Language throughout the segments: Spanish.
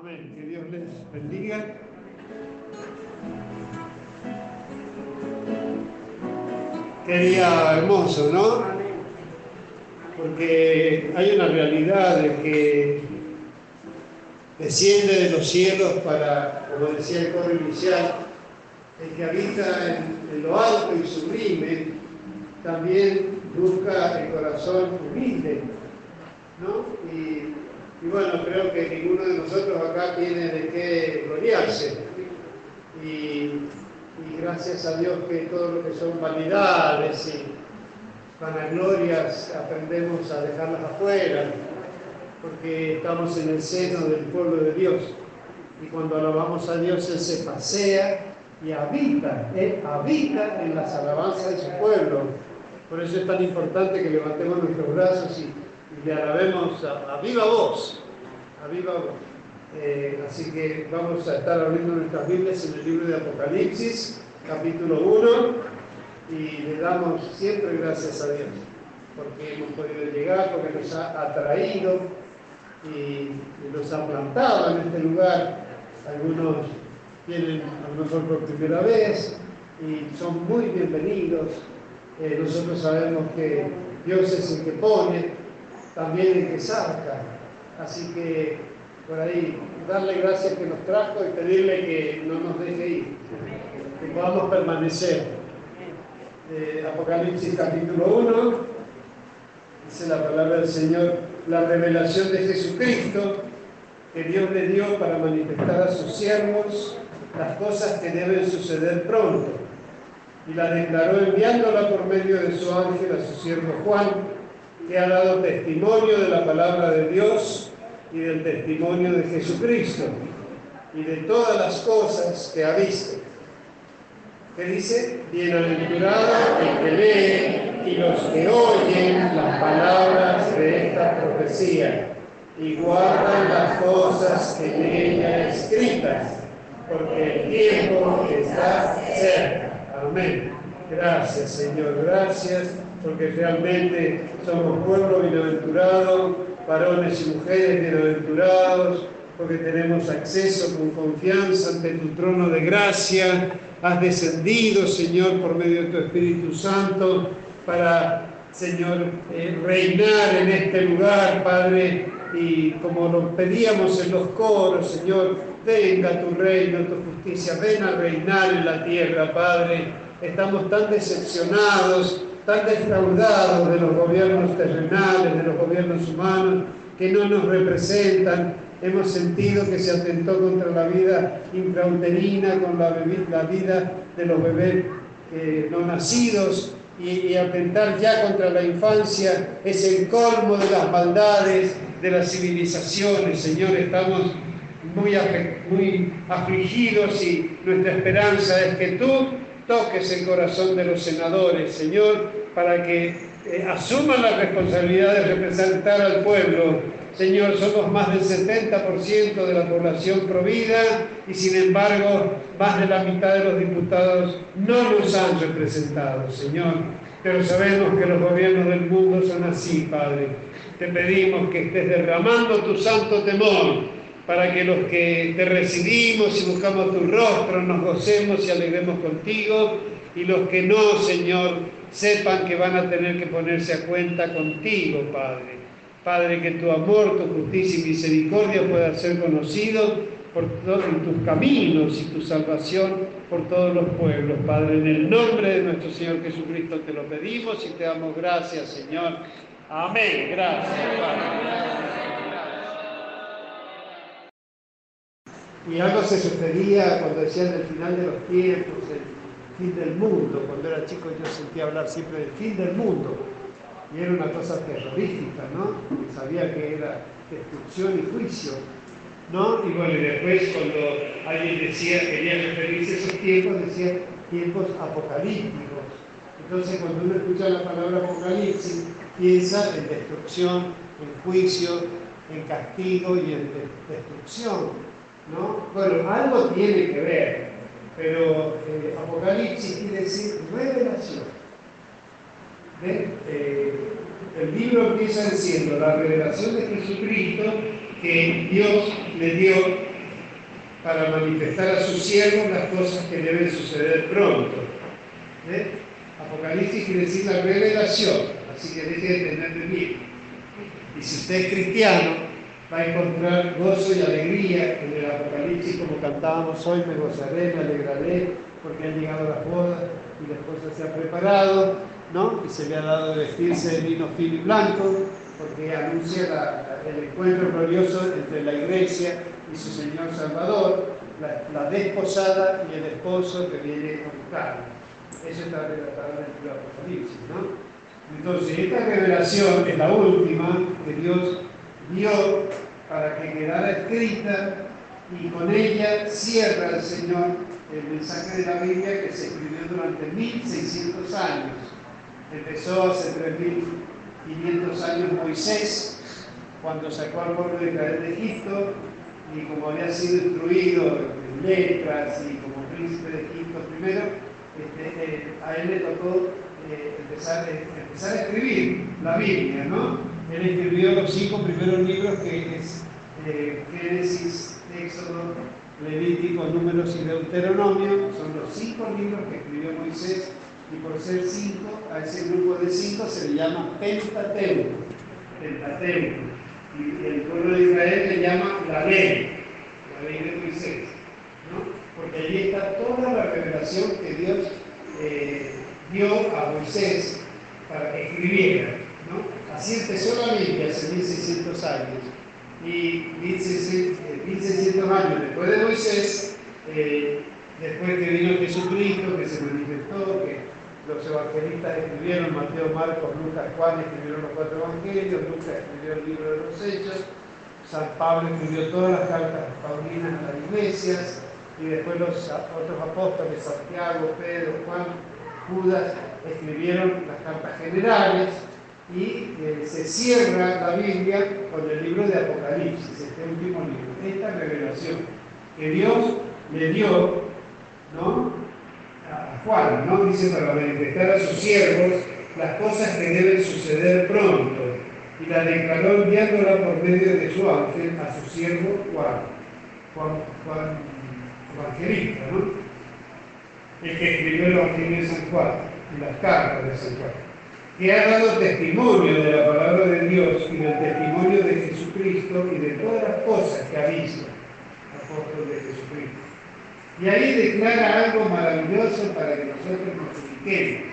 Amén. Que Dios les bendiga. Qué hermoso, ¿no? Porque hay una realidad de que desciende de los cielos para, como decía el coro inicial, el que habita en, lo alto y sublime, también busca el corazón humilde, ¿no? Bueno, creo que ninguno de nosotros acá tiene de qué gloriarse. Y, gracias a Dios que todo lo que son vanidades y vanaglorias aprendemos a dejarlas afuera, porque estamos en el seno del pueblo de Dios. Y cuando alabamos a Dios, Él se pasea y habita, Él habita en las alabanzas de su pueblo. Por eso es tan importante que levantemos nuestros brazos y, le alabemos a, viva voz, a viva voz. Eh, así que vamos a estar abriendo nuestras Biblias en el libro de Apocalipsis, capítulo 1, y le damos siempre gracias a Dios, porque hemos podido llegar, porque nos ha atraído y, nos ha plantado en este lugar. Algunos vienen a lo por primera vez y son muy bienvenidos. Eh, nosotros sabemos que Dios es el que pone, también el que saca. Así que por ahí darle gracias que nos trajo y pedirle que no nos deje ir, que podamos permanecer. Eh, Apocalipsis capítulo 1, dice la palabra del Señor, la revelación de Jesucristo que Dios le dio para manifestar a sus siervos las cosas que deben suceder pronto. Y la declaró enviándola por medio de su ángel a su siervo Juan, que ha dado testimonio de la palabra de Dios y del testimonio de Jesucristo y de todas las cosas que ha visto. ¿Qué dice? Bienaventurado el que lee y los que oyen las palabras de esta profecía y guardan las cosas que en ella escritas, porque el tiempo está cerca. Amén. Gracias, Señor. Gracias, porque realmente somos pueblo bienaventurado varones y mujeres bienaventurados, porque tenemos acceso con confianza ante tu trono de gracia. Has descendido, Señor, por medio de tu Espíritu Santo, para, Señor, eh, reinar en este lugar, Padre, y como lo pedíamos en los coros, Señor, venga tu reino, tu justicia, ven a reinar en la tierra, Padre. Estamos tan decepcionados tan defraudados de los gobiernos terrenales, de los gobiernos humanos, que no nos representan. Hemos sentido que se atentó contra la vida intrauterina, con la, vida de los bebés eh, no nacidos, y, atentar ya contra la infancia es el colmo de las maldades de las civilizaciones. Señor, estamos muy, muy afligidos y nuestra esperanza es que tú toques el corazón de los senadores, Señor, para que eh, asuman la responsabilidad de representar al pueblo. Señor, somos más del 70% de la población provida y sin embargo más de la mitad de los diputados no nos han representado, Señor. Pero sabemos que los gobiernos del mundo son así, Padre. Te pedimos que estés derramando tu santo temor para que los que te recibimos y buscamos tu rostro nos gocemos y alegremos contigo, y los que no, Señor, sepan que van a tener que ponerse a cuenta contigo, Padre. Padre, que tu amor, tu justicia y misericordia pueda ser conocido por todos tus caminos y tu salvación por todos los pueblos. Padre, en el nombre de nuestro Señor Jesucristo te lo pedimos y te damos gracias, Señor. Amén. Gracias, Padre. Y algo se sucedía cuando decían el final de los tiempos, el fin del mundo. Cuando era chico yo sentía hablar siempre del fin del mundo. Y era una cosa terrorífica, ¿no? Sabía que era destrucción y juicio. ¿No? Y bueno, y después cuando alguien decía, quería referirse a esos tiempos, decía tiempos apocalípticos. Entonces cuando uno escucha la palabra apocalipsis, piensa en destrucción, en juicio, en castigo y en destrucción. ¿No? Bueno, algo tiene que ver, pero eh, Apocalipsis quiere decir revelación. Eh, el libro empieza diciendo la revelación de Jesucristo que Dios le dio para manifestar a sus siervos las cosas que deben suceder pronto. Apocalipsis quiere decir la revelación, así que deje de tener miedo. Y si usted es cristiano, va a encontrar gozo y alegría en el Apocalipsis, como cantábamos hoy, me gozaré, me alegraré, porque han llegado las bodas y la esposa se ha preparado, ¿no? Y se le ha dado de vestirse de vino fino y blanco, porque anuncia el encuentro glorioso entre la iglesia y su Señor Salvador, la, desposada y el esposo que viene a buscarla. Eso está relatado en el Apocalipsis, ¿no? Entonces, esta revelación es la última que Dios dio para que quedara escrita y con ella cierra el Señor el mensaje de la Biblia que se escribió durante 1600 años. Empezó hace 3500 años Moisés, cuando sacó al pueblo de Israel de Egipto, y como había sido instruido en letras y como príncipe de Egipto primero, este, eh, a él le tocó eh, empezar, empezar, a escribir la Biblia, ¿no? Él escribió los cinco primeros libros que es Génesis, Éxodo, Levítico, Números y Deuteronomio, son los cinco libros que escribió Moisés, y por ser cinco, a ese grupo de cinco se le llama Pentateuco, Pentateuco, y el pueblo de Israel le llama la ley, la ley de Moisés, porque allí está toda la revelación que Dios eh, dio a Moisés para que escribiera. Así empezó la Biblia hace 1600 años y 1600 años después de Moisés, eh, después que vino Jesucristo, que se manifestó, que los evangelistas escribieron, Mateo, Marcos, Lucas, Juan escribieron los cuatro evangelios, Lucas escribió el libro de los Hechos, San Pablo escribió todas las cartas paulinas a las iglesias, y después los otros apóstoles, Santiago, Pedro, Juan, Judas, escribieron las cartas generales, y eh, se cierra la Biblia con el libro de Apocalipsis, este último libro, esta revelación que Dios le dio ¿no? a Juan, ¿no? dice para manifestar a sus siervos las cosas que deben suceder pronto, y la declaró enviándola por medio de su ángel a su siervo Juan, Juan, Evangelista, ¿no? el que escribió el Evangelio de San Juan y las cartas de San Juan que ha dado testimonio de la palabra de Dios y del testimonio de Jesucristo y de todas las cosas que ha visto, apóstol de Jesucristo. Y ahí declara algo maravilloso para que nosotros nos ubiquemos.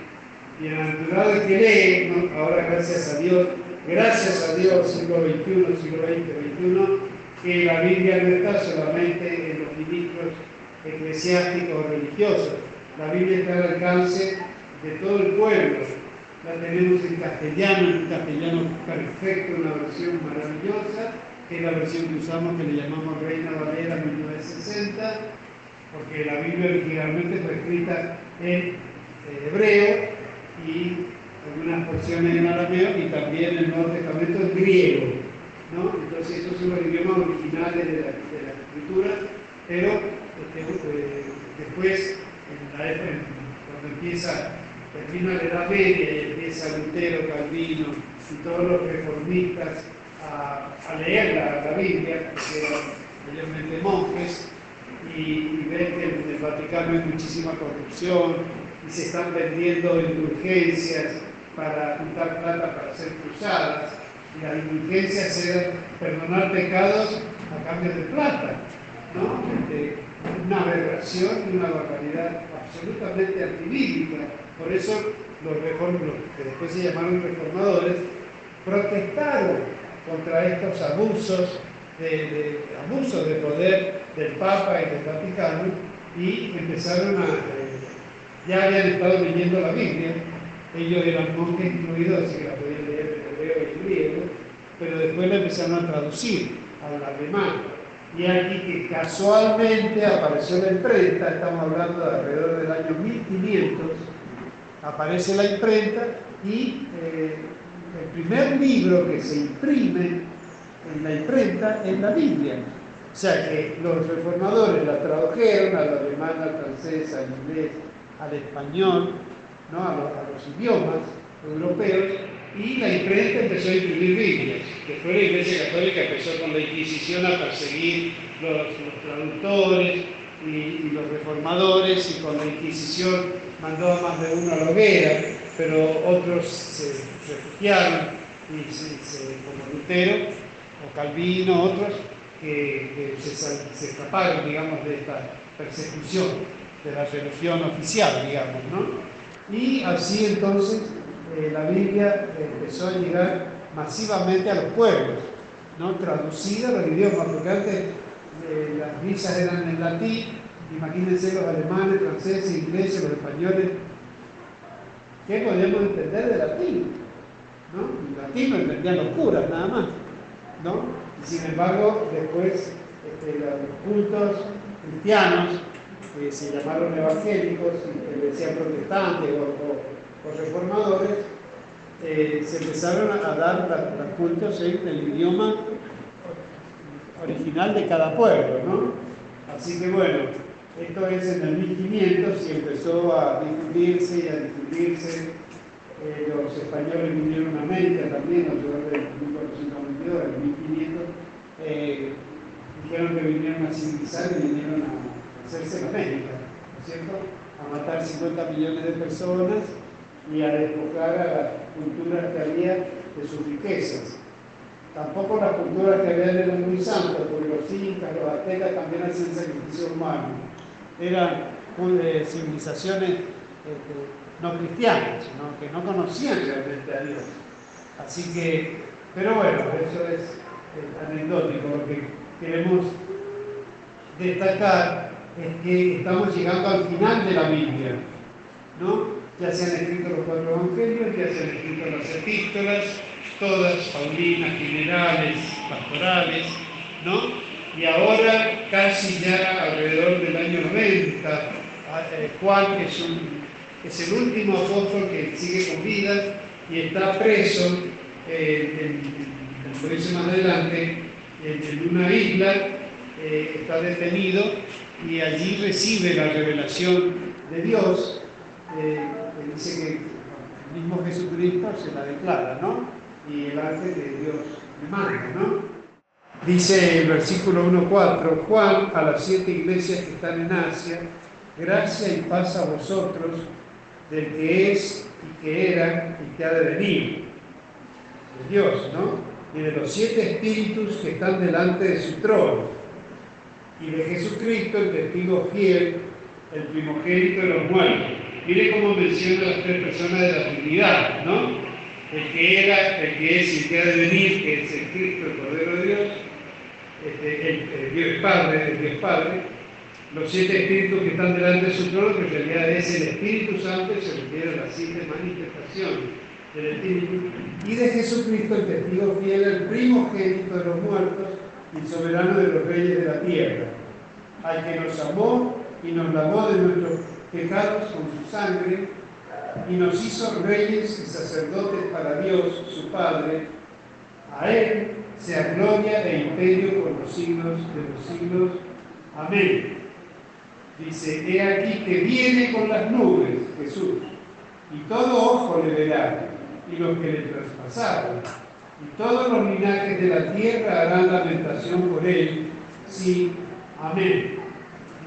Bienaventurado el que lee, ahora gracias a Dios, gracias a Dios, siglo XXI, siglo XX, XXI, que la Biblia no está solamente en los ministros eclesiásticos o religiosos. La Biblia está al alcance de todo el pueblo, la tenemos en castellano, en castellano perfecto, una versión maravillosa, que es la versión que usamos, que le llamamos Reina Valera 1960, porque la Biblia originalmente fue escrita en eh, hebreo y algunas porciones en arameo y también en el Nuevo Testamento en griego. ¿no? Entonces esos son los idiomas originales de la, escritura, pero este, eh, después, en la, cuando empieza termina la Edad Media empieza Lutero, Calvino y todos los reformistas a, leer la, Biblia, que eran mayormente monjes, y, ven que en el Vaticano hay muchísima corrupción y se están vendiendo indulgencias para juntar plata para hacer cruzadas. Y las indulgencias eran perdonar pecados a cambio de plata. ¿no? Una aberración y una barbaridad absolutamente antibíblica por eso los, que después se llamaron reformadores, protestaron contra estos abusos de, abusos de poder del Papa y del Vaticano y empezaron a, eh, ya habían estado leyendo la Biblia, ellos eran monjes incluidos, así que la podían leer en hebreo y griego, pero después la empezaron a traducir al alemán. Y aquí que casualmente apareció la imprenta, estamos hablando de alrededor del año 1500, aparece la imprenta y eh, el primer libro que se imprime en la imprenta es la Biblia. O sea que los reformadores la tradujeron al alemán, al francés, al inglés, al español, ¿no? a, los, idiomas europeos y la imprenta empezó a imprimir Biblias. Después la Iglesia Católica empezó con la Inquisición a perseguir los, traductores y, los reformadores y con la Inquisición mandó a más de uno a la hoguera, pero otros se refugiaron y se, como Lutero o Calvino, otros que, se, escaparon, digamos, de esta persecución de la religión oficial, digamos, ¿no? Y así entonces eh, la Biblia empezó a llegar masivamente a los pueblos, ¿no? traducida a los idiomas, porque antes eh, las misas eran en latín, imagínense los alemanes, franceses, ingleses, los españoles, ¿qué podemos entender de latín? ¿no? latín lo entendían los curas nada más, ¿no? Sin embargo, después este, los cultos cristianos, que se llamaron evangélicos, y que decían protestantes o reformadores, eh, se empezaron a dar los cultos en el idioma original de cada pueblo, ¿no? Así que bueno, esto es en el 1500 y empezó a difundirse y a difundirse. Eh, los españoles vinieron a América también, alrededor del 1492, en 1500. Eh, dijeron que vinieron a civilizar y vinieron a hacerse en América, ¿no es cierto? A matar 50 millones de personas ni a despojar a las culturas que había de sus riquezas. Tampoco las culturas que había eran muy santas, porque los incas, los aztecas también hacían sacrificio humano. Eran eh, civilizaciones este, no cristianas, que no conocían realmente a Dios. Así que, pero bueno, eso es, es anecdótico. Lo que queremos destacar es que estamos llegando al final de la Biblia, ¿no? Ya se han escrito los cuatro evangelios, ya se han escrito las epístolas, todas paulinas, generales, pastorales, ¿no? Y ahora, casi ya alrededor del año 90, ah, eh, Juan es, el último apóstol que sigue con vida y está preso, eh, dice más adelante, en, una isla, eh, está detenido y allí recibe la revelación de Dios dice que el mismo Jesucristo se la declara, ¿no? Y el ángel de Dios le manda, ¿no? Dice el versículo 1.4, Juan a las siete iglesias que están en Asia, gracia y paz a vosotros, del que es y que era y que ha de venir, de Dios, ¿no? Y de los siete espíritus que están delante de su trono, y de Jesucristo, el testigo fiel, el primogénito de los muertos Mire cómo menciona las tres personas de la Trinidad, ¿no? El que era, el que es y el que ha de venir, que es el Cristo, el Cordero de Dios, este, el, Dios Padre, el Dios Padre, los siete espíritus que están delante de su trono, que en realidad es el Espíritu Santo, se refiere a las siete manifestaciones del Espíritu, y de Jesucristo, el testigo fiel, el primogénito de los muertos y soberano de los reyes de la tierra, al que nos amó y nos lavó de nuestros pecados con su sangre y nos hizo reyes y sacerdotes para Dios, su Padre. A Él sea gloria e imperio por los siglos de los siglos. Amén. Dice, he aquí que viene con las nubes Jesús, y todo ojo le verá, y los que le traspasaron, y todos los linajes de la tierra harán lamentación por él. Sí, amén.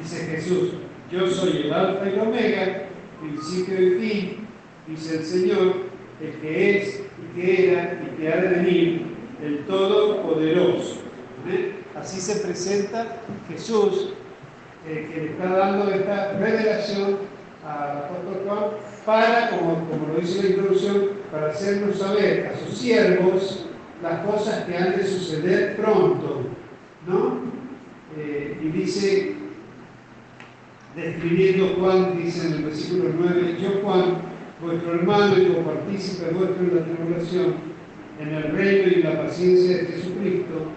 Dice Jesús, yo soy el alfa y el omega, principio y fin, dice el Señor, el que es y que era y que ha de venir, el Todopoderoso. Así se presenta Jesús, eh, que le está dando esta revelación al apóstol Juan para, como, como lo dice la introducción, para hacernos saber a sus siervos las cosas que han de suceder pronto. ¿no? Eh, y dice describiendo Juan, dice en el versículo 9, yo Juan, vuestro hermano y copartícipe vuestro en la tribulación, en el reino y la paciencia de Jesucristo,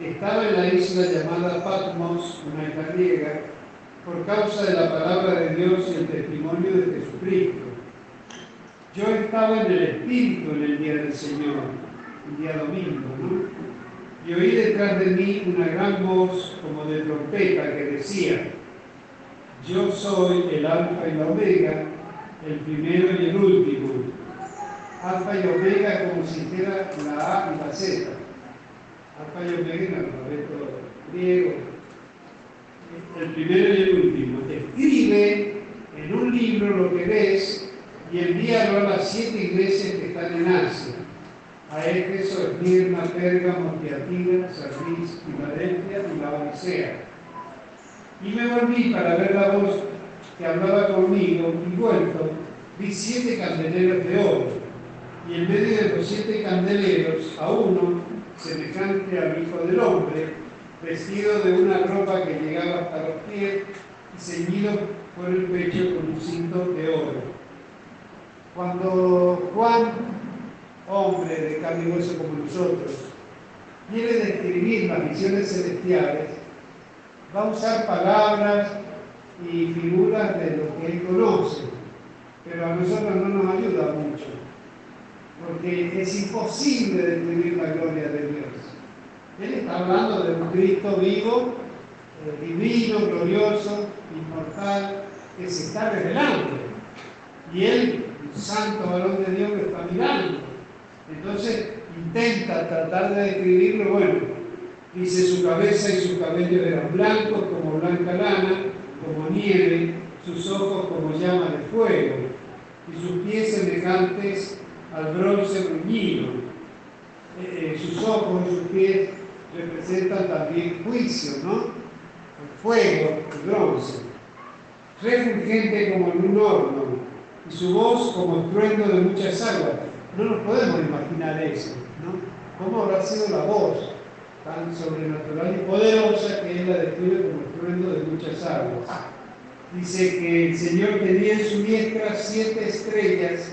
estaba en la isla llamada Patmos, una isla griega, por causa de la palabra de Dios y el testimonio de Jesucristo. Yo estaba en el Espíritu en el día del Señor, el día domingo, ¿no? Y oí detrás de mí una gran voz como de trompeta que decía, yo soy el alfa y la omega, el primero y el último. Alfa y omega como si dijera la A y la Z. Alfa y omega en el alfabeto griego. El primero y el último. Escribe en un libro lo que ves y envíalo a las siete iglesias que están en Asia. A Éfeso, Esmirna, Pérgamo, Tiatira, Sardis, Filadelfia y la Odisea. Y me volví para ver la voz que hablaba conmigo y vuelto, vi siete candeleros de oro. Y en medio de los siete candeleros, a uno, semejante al Hijo del Hombre, vestido de una ropa que llegaba hasta los pies y ceñido por el pecho con un cinto de oro. Cuando Juan, hombre de carne y hueso como nosotros, quiere describir las visiones celestiales, va a usar palabras y figuras de lo que él conoce, pero a nosotros no nos ayuda mucho, porque es imposible describir la gloria de Dios. Él está hablando de un Cristo vivo, eh, divino, glorioso, inmortal, que se está revelando. Y él, un santo varón de Dios, lo está mirando. Entonces intenta tratar de describirlo, bueno, dice su cabeza y su cabello eran blancos como blanca lana, como nieve, sus ojos como llama de fuego, y sus pies semejantes al bronce bruñido. Eh, eh, sus ojos y sus pies representan también juicio, ¿no? El fuego, el bronce. Refulgente como en un horno, y su voz como estruendo de muchas aguas. No nos podemos imaginar eso, ¿no? ¿Cómo habrá sido la voz tan sobrenatural y poderosa que él la describe como estruendo de muchas aguas? Dice que el Señor tenía en su diestra siete estrellas,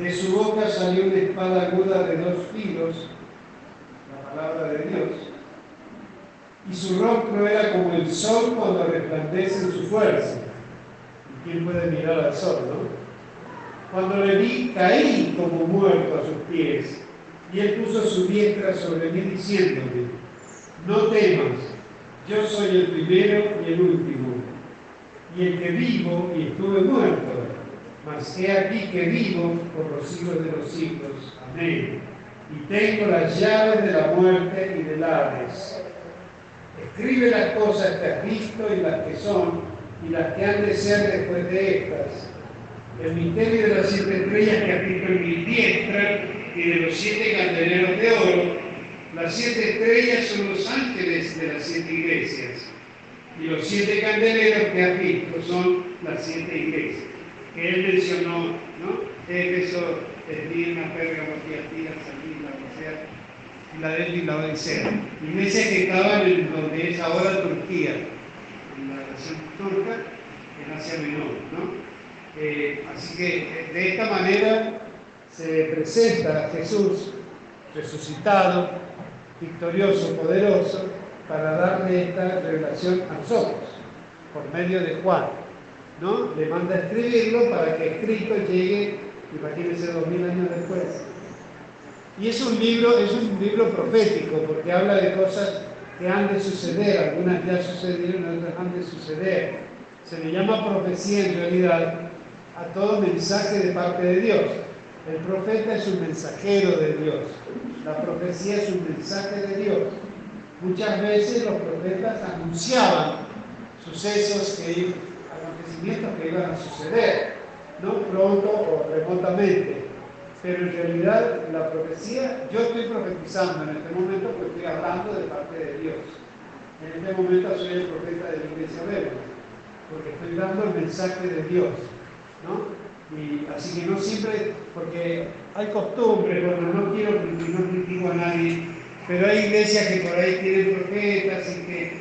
de su boca salió una espada aguda de dos filos, la palabra de Dios, y su rostro era como el sol cuando resplandece en su fuerza. ¿Y quién puede mirar al sol, no? Cuando le vi, caí como muerto a sus pies, y él puso su diestra sobre mí diciéndome, no temas, yo soy el primero y el último, y el que vivo y estuve muerto, mas he aquí que vivo por los siglos de los siglos. Amén. Y tengo las llaves de la muerte y del Hades. Escribe las cosas que has visto y las que son, y las que han de ser después de estas el misterio de las siete estrellas que visto en mi diestra y de los siete candeleros de oro. Las siete estrellas son los ángeles de las siete iglesias y los siete candeleros que has visto son las siete iglesias que él mencionó, ¿no? Éfeso, Esmirna, Pérgamo, Tiatira, Sardis, la Filadelfia y la Odisea. Iglesias que estaban en donde es ahora Turquía, en la nación turca, en Asia Menor, ¿no? Eh, así que eh, de esta manera se presenta a Jesús resucitado, victorioso, poderoso, para darle esta revelación a nosotros, por medio de Juan. ¿No? Le manda a escribirlo para que escrito llegue, imagínense, dos mil años después. Y es un libro, es un libro profético, porque habla de cosas que han de suceder, algunas ya sucedieron, otras han de suceder. Se le llama profecía en realidad a todo mensaje de parte de Dios. El profeta es un mensajero de Dios. La profecía es un mensaje de Dios. Muchas veces los profetas anunciaban sucesos, que, acontecimientos que iban a suceder, no pronto o remotamente. Pero en realidad la profecía, yo estoy profetizando en este momento porque estoy hablando de parte de Dios. En este momento soy el profeta de la iglesia Bébel, porque estoy dando el mensaje de Dios. ¿no? Y así que no siempre, porque hay costumbres, bueno, no quiero, no critico a nadie, pero hay iglesias que por ahí tienen profetas y que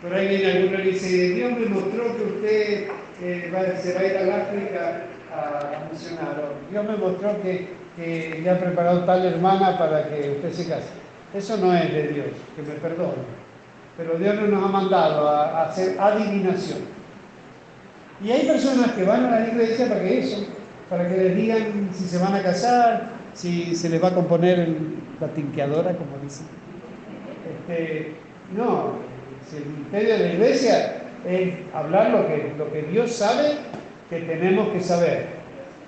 por ahí viene alguno y dice, Dios me mostró que usted se va a ir al África a, o Dios me mostró que, que le ha preparado tal hermana para que usted se case. Eso no es de Dios, que me perdone. Pero Dios no nos ha mandado a hacer adivinación. Y hay personas que van a la iglesia para que eso, para que les digan si se van a casar, si se les va a componer la tinqueadora, como dicen. Este, no, el ministerio de la iglesia es hablar lo que, lo que Dios sabe que tenemos que saber.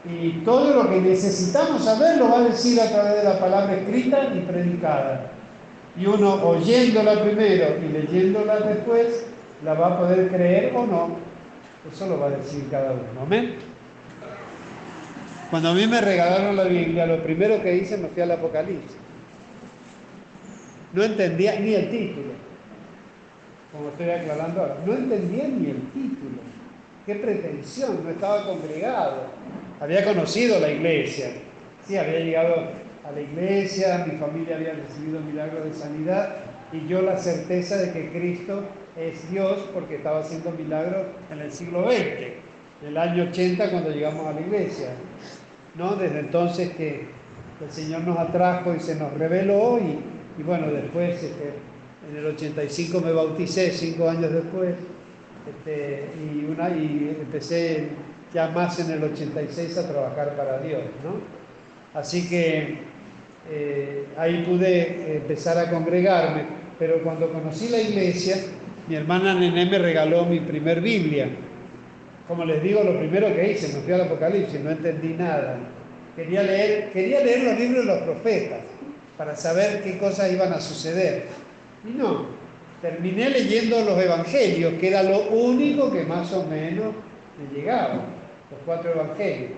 Y todo lo que necesitamos saber lo va a decir a través de la palabra escrita y predicada. Y uno oyéndola primero y leyéndola después, la va a poder creer o no. Eso lo va a decir cada uno. Amén. Cuando a mí me regalaron la Biblia, lo primero que hice me fui al Apocalipsis. No entendía ni el título, como estoy aclarando ahora. No entendía ni el título. Qué pretensión, no estaba congregado. Había conocido la iglesia. Sí, había llegado a la iglesia, mi familia había recibido milagros de sanidad y yo la certeza de que Cristo es Dios porque estaba haciendo milagros en el siglo XX, el año 80 cuando llegamos a la iglesia. ¿no? Desde entonces que el Señor nos atrajo y se nos reveló y, bueno, después este, en el 85 me bauticé, cinco años después, este, y, una, y empecé ya más en el 86 a trabajar para Dios. ¿no? Así que eh, ahí pude empezar a congregarme, pero cuando conocí la iglesia, mi hermana Nené me regaló mi primer Biblia. Como les digo, lo primero que hice, me fui al Apocalipsis, no entendí nada. Quería leer, quería leer los libros de los profetas para saber qué cosas iban a suceder. No, terminé leyendo los evangelios, que era lo único que más o menos me llegaba, los cuatro evangelios.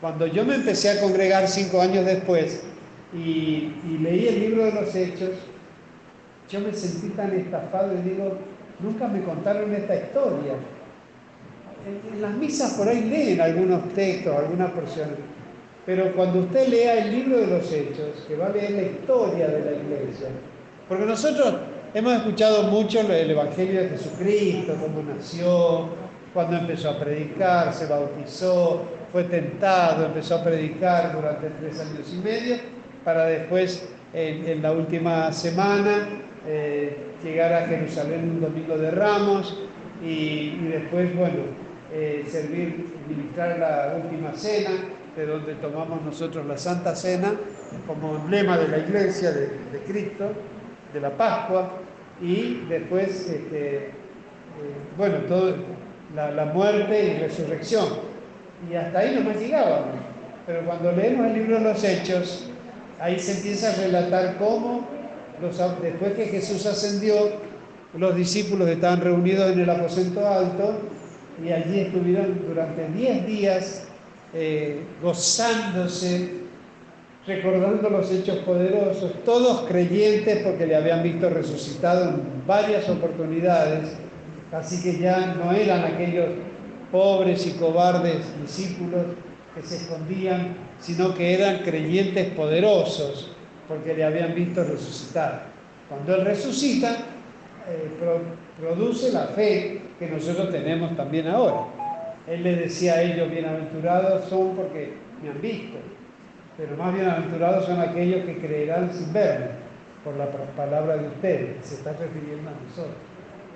Cuando yo me empecé a congregar cinco años después y, leí el libro de los hechos, yo me sentí tan estafado y digo, nunca me contaron esta historia. En, en las misas por ahí leen algunos textos, algunas porciones, pero cuando usted lea el libro de los hechos, que va a leer la historia de la iglesia, porque nosotros hemos escuchado mucho el Evangelio de Jesucristo, cómo nació, cuando empezó a predicar, se bautizó, fue tentado, empezó a predicar durante tres años y medio, para después, en, la última semana, eh, llegar a Jerusalén un domingo de Ramos y, después, bueno, eh, servir, ministrar la última cena, de donde tomamos nosotros la Santa Cena como emblema de la iglesia de Cristo de la Pascua y después, este, eh, bueno, todo, la, muerte y resurrección. Y hasta ahí no más llegábamos. Pero cuando leemos el libro de los Hechos, ahí se empieza a relatar cómo los, después que Jesús ascendió, los discípulos estaban reunidos en el aposento alto y allí estuvieron durante 10 días eh, gozándose recordando los hechos poderosos, todos creyentes porque le habían visto resucitado en varias oportunidades, así que ya no eran aquellos pobres y cobardes discípulos que se escondían, sino que eran creyentes poderosos porque le habían visto resucitar. Cuando Él resucita, eh, produce la fe que nosotros tenemos también ahora. Él les decía a ellos, bienaventurados son porque me han visto pero más bienaventurados son aquellos que creerán sin verme, por la palabra de ustedes, se está refiriendo a nosotros.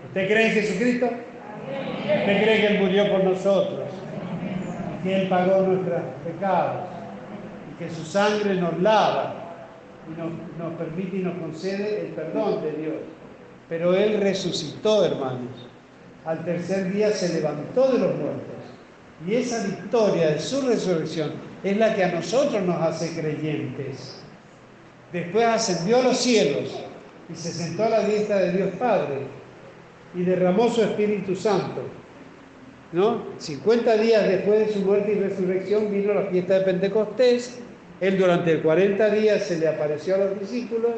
¿Usted cree en Jesucristo? ¿Usted cree que Él murió por nosotros? Que Él pagó nuestros pecados y que su sangre nos lava y nos, nos permite y nos concede el perdón de Dios. Pero Él resucitó, hermanos. Al tercer día se levantó de los muertos. Y esa victoria de su resurrección es la que a nosotros nos hace creyentes. Después ascendió a los cielos y se sentó a la diestra de Dios Padre y derramó su Espíritu Santo. ¿No? 50 días después de su muerte y resurrección vino la fiesta de Pentecostés. Él durante 40 días se le apareció a los discípulos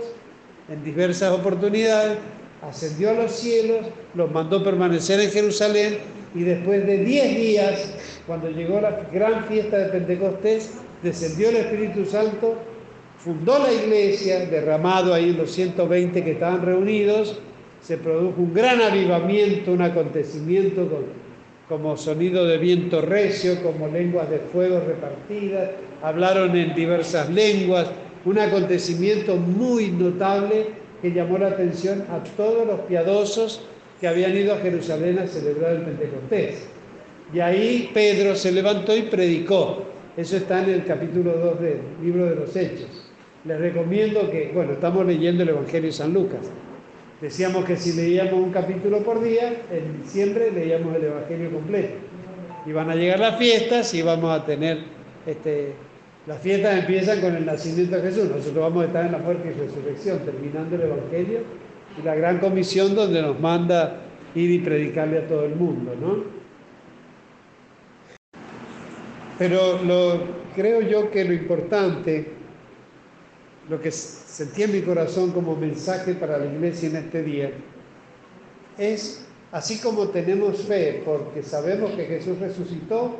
en diversas oportunidades, ascendió a los cielos, los mandó permanecer en Jerusalén y después de 10 días cuando llegó la gran fiesta de Pentecostés, descendió el Espíritu Santo, fundó la iglesia, derramado ahí los 120 que estaban reunidos, se produjo un gran avivamiento, un acontecimiento como sonido de viento recio, como lenguas de fuego repartidas, hablaron en diversas lenguas, un acontecimiento muy notable que llamó la atención a todos los piadosos que habían ido a Jerusalén a celebrar el Pentecostés. Y ahí Pedro se levantó y predicó. Eso está en el capítulo 2 del libro de los Hechos. Les recomiendo que, bueno, estamos leyendo el Evangelio de San Lucas. Decíamos que si leíamos un capítulo por día, en diciembre leíamos el Evangelio completo. Y van a llegar las fiestas y vamos a tener, este, las fiestas empiezan con el nacimiento de Jesús. Nosotros vamos a estar en la muerte y resurrección, terminando el Evangelio y la gran comisión donde nos manda ir y predicarle a todo el mundo, ¿no? Pero lo, creo yo que lo importante, lo que sentí en mi corazón como mensaje para la iglesia en este día, es así como tenemos fe, porque sabemos que Jesús resucitó,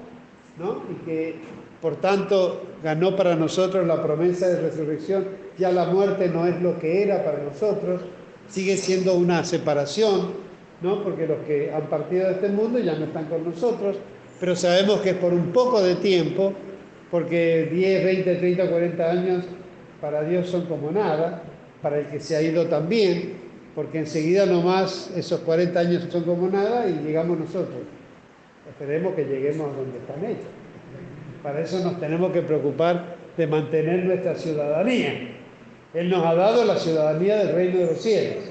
¿no? Y que por tanto ganó para nosotros la promesa de resurrección, ya la muerte no es lo que era para nosotros, sigue siendo una separación, ¿no? Porque los que han partido de este mundo ya no están con nosotros, pero sabemos que es por un poco de tiempo, porque 10, 20, 30, 40 años para Dios son como nada, para el que se ha ido también, porque enseguida nomás esos 40 años son como nada y llegamos nosotros. Esperemos que lleguemos a donde están ellos. Para eso nos tenemos que preocupar de mantener nuestra ciudadanía. Él nos ha dado la ciudadanía del reino de los cielos.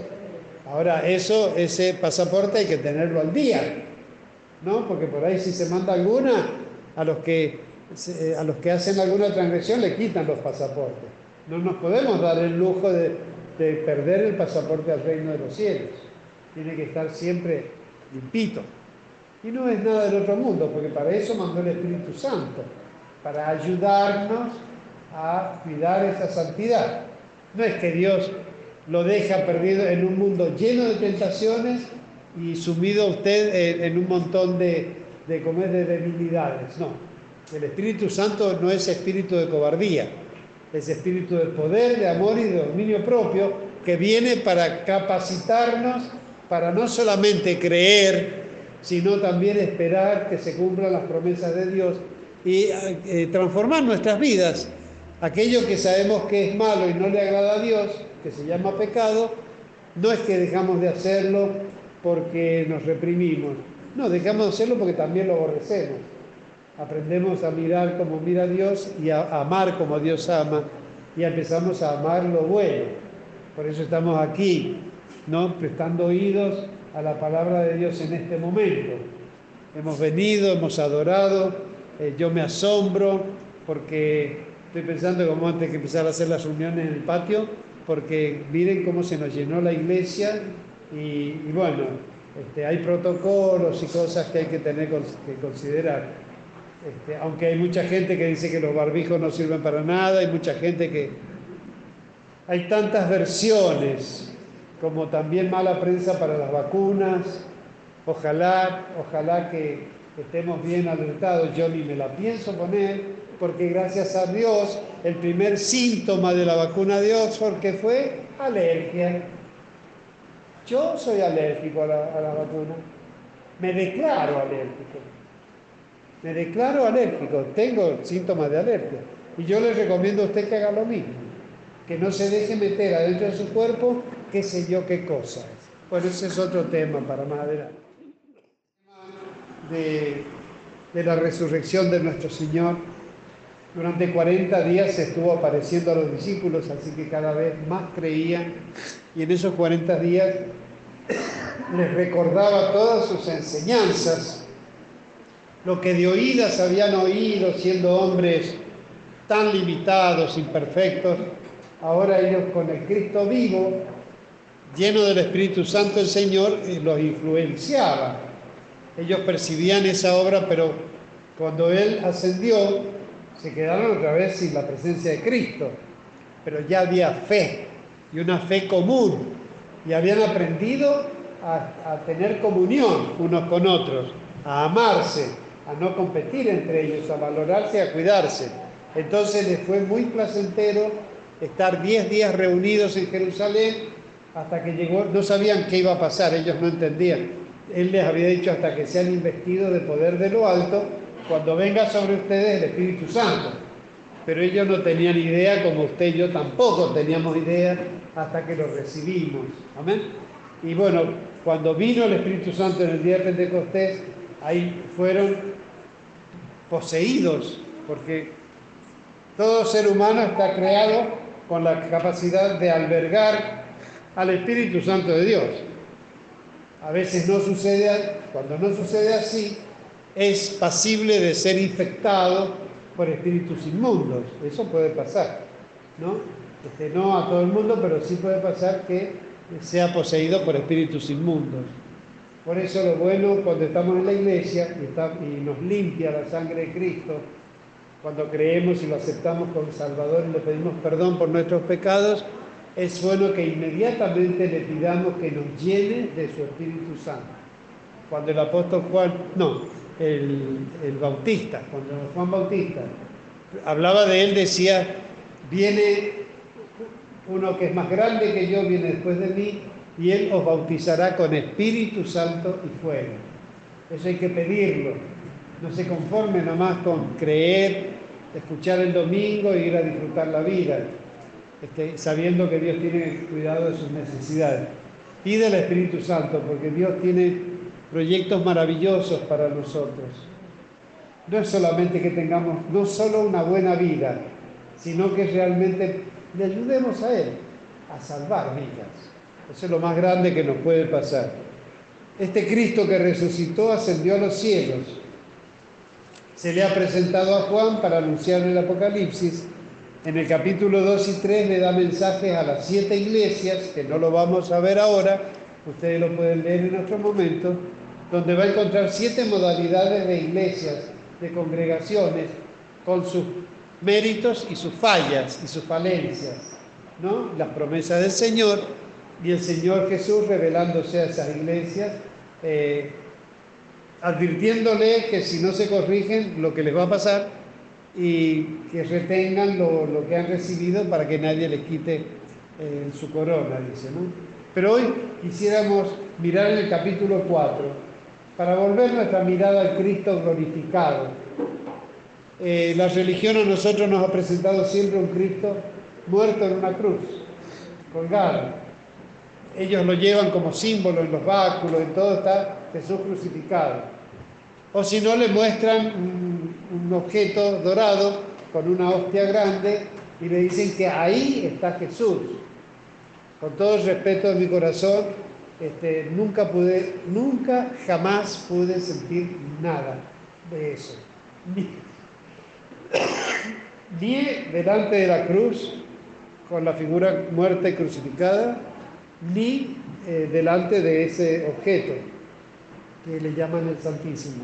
Ahora, eso, ese pasaporte hay que tenerlo al día. ¿No? Porque por ahí si se manda alguna, a los que, eh, a los que hacen alguna transgresión le quitan los pasaportes. No nos podemos dar el lujo de, de perder el pasaporte al reino de los cielos. Tiene que estar siempre limpito. Y no es nada del otro mundo, porque para eso mandó el Espíritu Santo, para ayudarnos a cuidar esa santidad. No es que Dios lo deja perdido en un mundo lleno de tentaciones y sumido usted en, un montón de, de, de debilidades. No, el Espíritu Santo no es espíritu de cobardía, es espíritu de poder, de amor y de dominio propio que viene para capacitarnos para no solamente creer, sino también esperar que se cumplan las promesas de Dios y eh, transformar nuestras vidas. Aquello que sabemos que es malo y no le agrada a Dios, que se llama pecado, no es que dejamos de hacerlo porque nos reprimimos. No, dejamos de hacerlo porque también lo aborrecemos. Aprendemos a mirar como mira Dios y a amar como Dios ama y empezamos a amar lo bueno. Por eso estamos aquí, ¿no? Prestando oídos a la palabra de Dios en este momento. Hemos venido, hemos adorado, eh, yo me asombro porque estoy pensando como antes que empezar a hacer las reuniones en el patio, porque miren cómo se nos llenó la iglesia y, bueno, este, hay protocolos y cosas que hay que tener que considerar. Este, aunque hay mucha gente que dice que los barbijos no sirven para nada, hay mucha gente que... Hay tantas versiones, como también mala prensa para las vacunas. Ojalá, ojalá que estemos bien alertados. Yo ni me la pienso poner, porque gracias a Dios, el primer síntoma de la vacuna de Oxford que fue alergia. Yo soy alérgico a la, vacuna. Me declaro alérgico. Me declaro alérgico. Tengo síntomas de alergia. Y yo le recomiendo a usted que haga lo mismo. Que no se deje meter adentro de su cuerpo qué sé yo qué cosas. Bueno, ese es otro tema para más adelante. De, de la resurrección de nuestro Señor. Durante 40 días estuvo apareciendo a los discípulos, así que cada vez más creían. Y en esos 40 días les recordaba todas sus enseñanzas, lo que de oídas habían oído siendo hombres tan limitados, imperfectos, ahora ellos con el Cristo vivo, lleno del Espíritu Santo, el Señor los influenciaba. Ellos percibían esa obra, pero cuando Él ascendió, se quedaron otra vez sin la presencia de Cristo. Pero ya había fe, y una fe común, y habían aprendido a, tener comunión unos con otros, a amarse, a no competir entre ellos, a valorarse, a cuidarse. Entonces les fue muy placentero estar 10 días reunidos en Jerusalén hasta que llegó, no sabían qué iba a pasar, ellos no entendían. Él les había dicho hasta que sean investidos de poder de lo alto, cuando venga sobre ustedes el Espíritu Santo. Pero ellos no tenían idea, como usted y yo tampoco teníamos idea hasta que lo recibimos. Amén. Y bueno, cuando vino el Espíritu Santo en el día de Pentecostés, ahí fueron poseídos, porque todo ser humano está creado con la capacidad de albergar al Espíritu Santo de Dios. A veces no sucede, cuando no sucede así, es pasible de ser infectado por espíritus inmundos. Eso puede pasar, ¿no? Este, no a todo el mundo, pero sí puede pasar que sea poseído por espíritus inmundos. Por eso lo bueno cuando estamos en la iglesia y, y nos limpia la sangre de Cristo, cuando creemos y lo aceptamos como Salvador y le pedimos perdón por nuestros pecados, es bueno que inmediatamente le pidamos que nos llene de su Espíritu Santo. Cuando el apóstol Juan, no, el, el Bautista, cuando Juan Bautista hablaba de él, decía, viene uno que es más grande que yo, viene después de mí, y él os bautizará con Espíritu Santo y fuego. Eso hay que pedirlo. No se conforme nomás con creer, escuchar el domingo e ir a disfrutar la vida, este, sabiendo que Dios tiene cuidado de sus necesidades. Pide el Espíritu Santo, porque Dios tiene proyectos maravillosos para nosotros. No es solamente que tengamos no solo una buena vida, sino que realmente le ayudemos a Él a salvar vidas. Eso es lo más grande que nos puede pasar. Este Cristo que resucitó ascendió a los cielos. Se le ha presentado a Juan para anunciar el Apocalipsis. En el capítulo 2 y 3 le da mensajes a las siete iglesias, que no lo vamos a ver ahora, ustedes lo pueden leer en otro momento, donde va a encontrar siete modalidades de iglesias, de congregaciones, con sus méritos y sus fallas y sus falencias, ¿no? Las promesas del Señor y el Señor Jesús revelándose a esas iglesias, eh, advirtiéndole que si no se corrigen lo que les va a pasar y que retengan lo, que han recibido para que nadie les quite eh, su corona, dice. ¿no? Pero hoy quisiéramos mirar en el capítulo 4 para volver nuestra mirada al Cristo glorificado. Eh, la religión a nosotros nos ha presentado siempre un Cristo muerto en una cruz, colgado. Ellos lo llevan como símbolo en los báculos, en todo está Jesús crucificado. O si no, le muestran un objeto dorado con una hostia grande y le dicen que ahí está Jesús. Con todo el respeto de mi corazón, este, nunca pude, nunca jamás pude sentir nada de eso. Ni, delante de la cruz, con la figura muerta y crucificada, ni eh, delante de ese objeto que le llaman el Santísimo.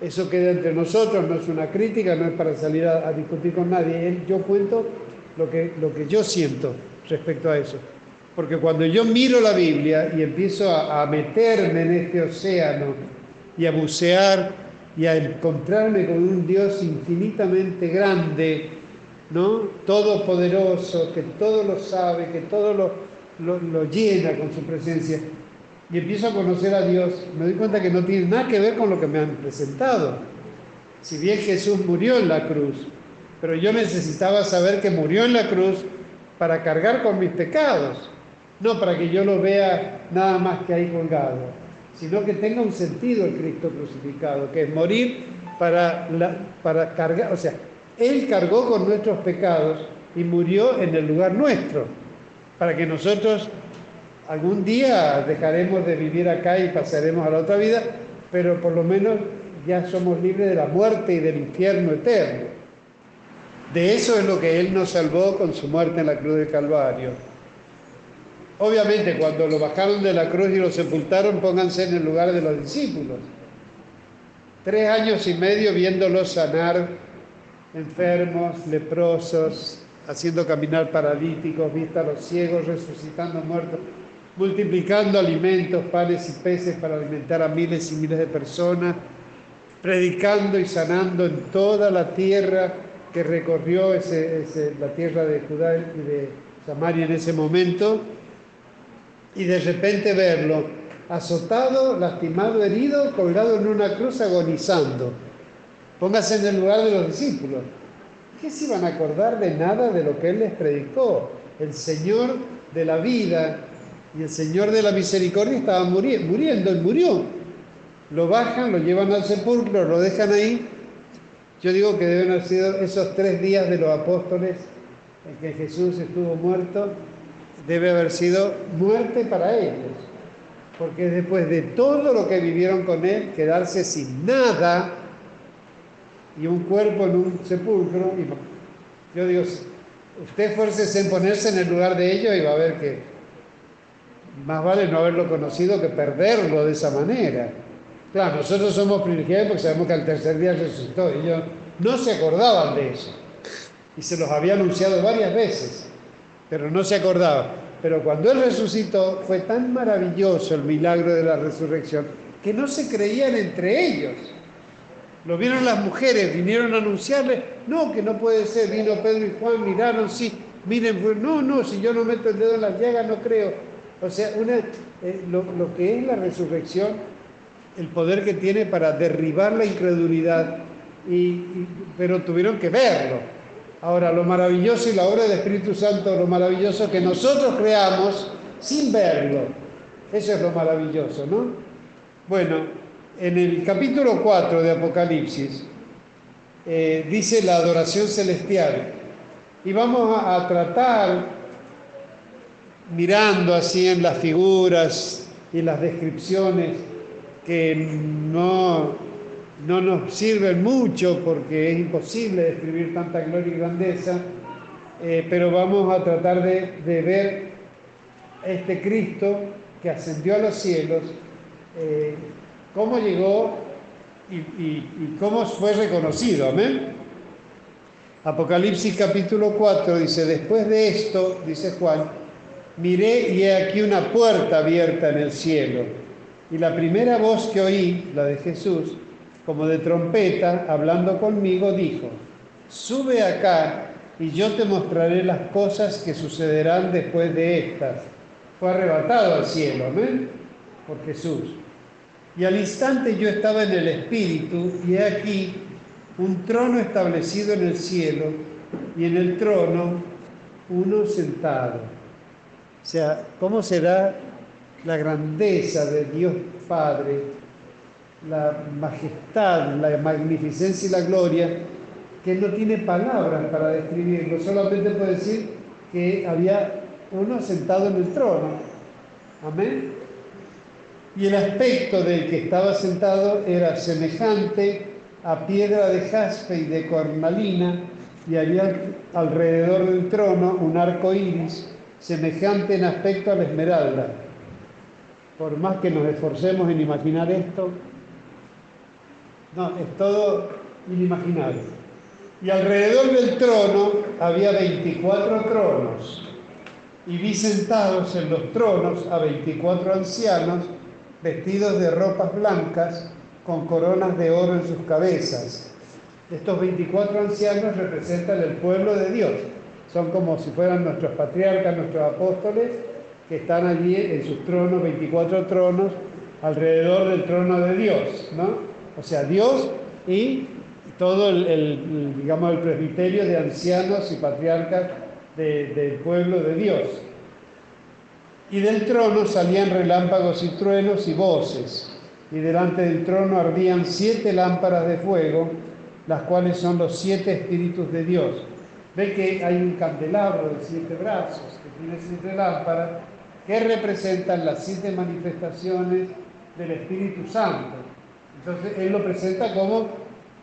Eso queda entre nosotros, no es una crítica, no es para salir a, discutir con nadie. Yo cuento lo que, lo que yo siento respecto a eso. Porque cuando yo miro la Biblia y empiezo a, meterme en este océano y a bucear y a encontrarme con un Dios infinitamente grande, ¿no? Todopoderoso, que todo lo sabe, que todo lo, lo, llena con su presencia, y empiezo a conocer a Dios, me doy cuenta que no tiene nada que ver con lo que me han presentado. Si bien Jesús murió en la cruz, pero yo necesitaba saber que murió en la cruz para cargar con mis pecados no para que yo lo vea nada más que ahí colgado, sino que tenga un sentido el Cristo crucificado, que es morir para, para cargar, o sea, Él cargó con nuestros pecados y murió en el lugar nuestro, para que nosotros algún día dejaremos de vivir acá y pasaremos a la otra vida, pero por lo menos ya somos libres de la muerte y del infierno eterno. De eso es lo que Él nos salvó con su muerte en la cruz del Calvario. Obviamente, cuando lo bajaron de la cruz y lo sepultaron, pónganse en el lugar de los discípulos. Tres años y medio viéndolos sanar enfermos, leprosos, haciendo caminar paralíticos, vista a los ciegos, resucitando muertos, multiplicando alimentos, panes y peces para alimentar a miles y miles de personas, predicando y sanando en toda la tierra que recorrió la tierra de Judá y de Samaria en ese momento y de repente verlo azotado, lastimado, herido, colgado en una cruz agonizando. Póngase en el lugar de los discípulos. ¿Qué se iban a acordar de nada de lo que Él les predicó? El Señor de la vida y el Señor de la misericordia estaba muriendo, muriendo, Él murió. Lo bajan, lo llevan al sepulcro, lo dejan ahí. Yo digo que deben haber sido esos tres días de los apóstoles en que Jesús estuvo muerto debe haber sido muerte para ellos. porque después de todo lo que vivieron con él, quedarse sin nada y un cuerpo en un sepulcro, y yo digo, usted esfuércese en ponerse en el lugar de ellos y va a ver que más vale no haberlo conocido que perderlo de esa manera. Claro, nosotros somos privilegiados porque sabemos que al tercer día resucitó. Ellos no se acordaban de eso. Y se los había anunciado varias veces, pero no se acordaban. Pero cuando Él resucitó fue tan maravilloso el milagro de la resurrección que no se creían entre ellos. Lo vieron las mujeres, vinieron a anunciarle, no, que no puede ser, vino Pedro y Juan, miraron, sí, miren, no, no, si yo no meto el dedo en las llagas no creo. O sea, una, eh, lo, que es la resurrección, el poder que tiene para derribar la incredulidad, pero tuvieron que verlo. Ahora, lo maravilloso y la obra del Espíritu Santo, lo maravilloso que nosotros creamos sin verlo. Eso es lo maravilloso, ¿no? Bueno, en el capítulo 4 de Apocalipsis eh, dice la adoración celestial y vamos a, tratar mirando así en las figuras y las descripciones que no, no nos sirven mucho porque es imposible describir tanta gloria y grandeza, eh, pero vamos a tratar de, ver este Cristo que ascendió a los cielos. Eh, cómo llegó y, cómo fue reconocido. Amén. Apocalipsis capítulo 4 dice, después de esto, dice Juan, miré y he aquí una puerta abierta en el cielo. Y la primera voz que oí, la de Jesús, como de trompeta, hablando conmigo, dijo, sube acá y yo te mostraré las cosas que sucederán después de estas. Fue arrebatado al cielo, amén, por Jesús. Y al instante yo estaba en el Espíritu y he aquí un trono establecido en el cielo y en el trono uno sentado. O sea, ¿cómo será la grandeza de Dios Padre, la majestad, la magnificencia y la gloria, que Él no tiene palabras para describirlo, solamente puede decir que había uno sentado en el trono. Amén y el aspecto del que estaba sentado era semejante a piedra de jaspe y de cornalina, y había alrededor del trono un arco iris semejante en aspecto a la esmeralda. Por más que nos esforcemos en imaginar esto, no, es todo inimaginable. Y alrededor del trono había 24 tronos, y vi sentados en los tronos a 24 ancianos vestidos de ropas blancas con coronas de oro en sus cabezas. Estos 24 ancianos representan el pueblo de Dios. Son como si fueran nuestros patriarcas, nuestros apóstoles, que están allí en sus tronos, 24 tronos, alrededor del trono de Dios, ¿no? O sea, Dios y todo el, digamos, el presbiterio de ancianos y patriarcas del pueblo de Dios. Y del trono salían relámpagos y truenos y voces, y delante del trono ardían siete lámparas de fuego, las cuales son los siete espíritus de Dios. Ve que hay un candelabro de siete brazos que tiene siete lámparas que representan las siete manifestaciones del Espíritu Santo. Entonces él lo presenta como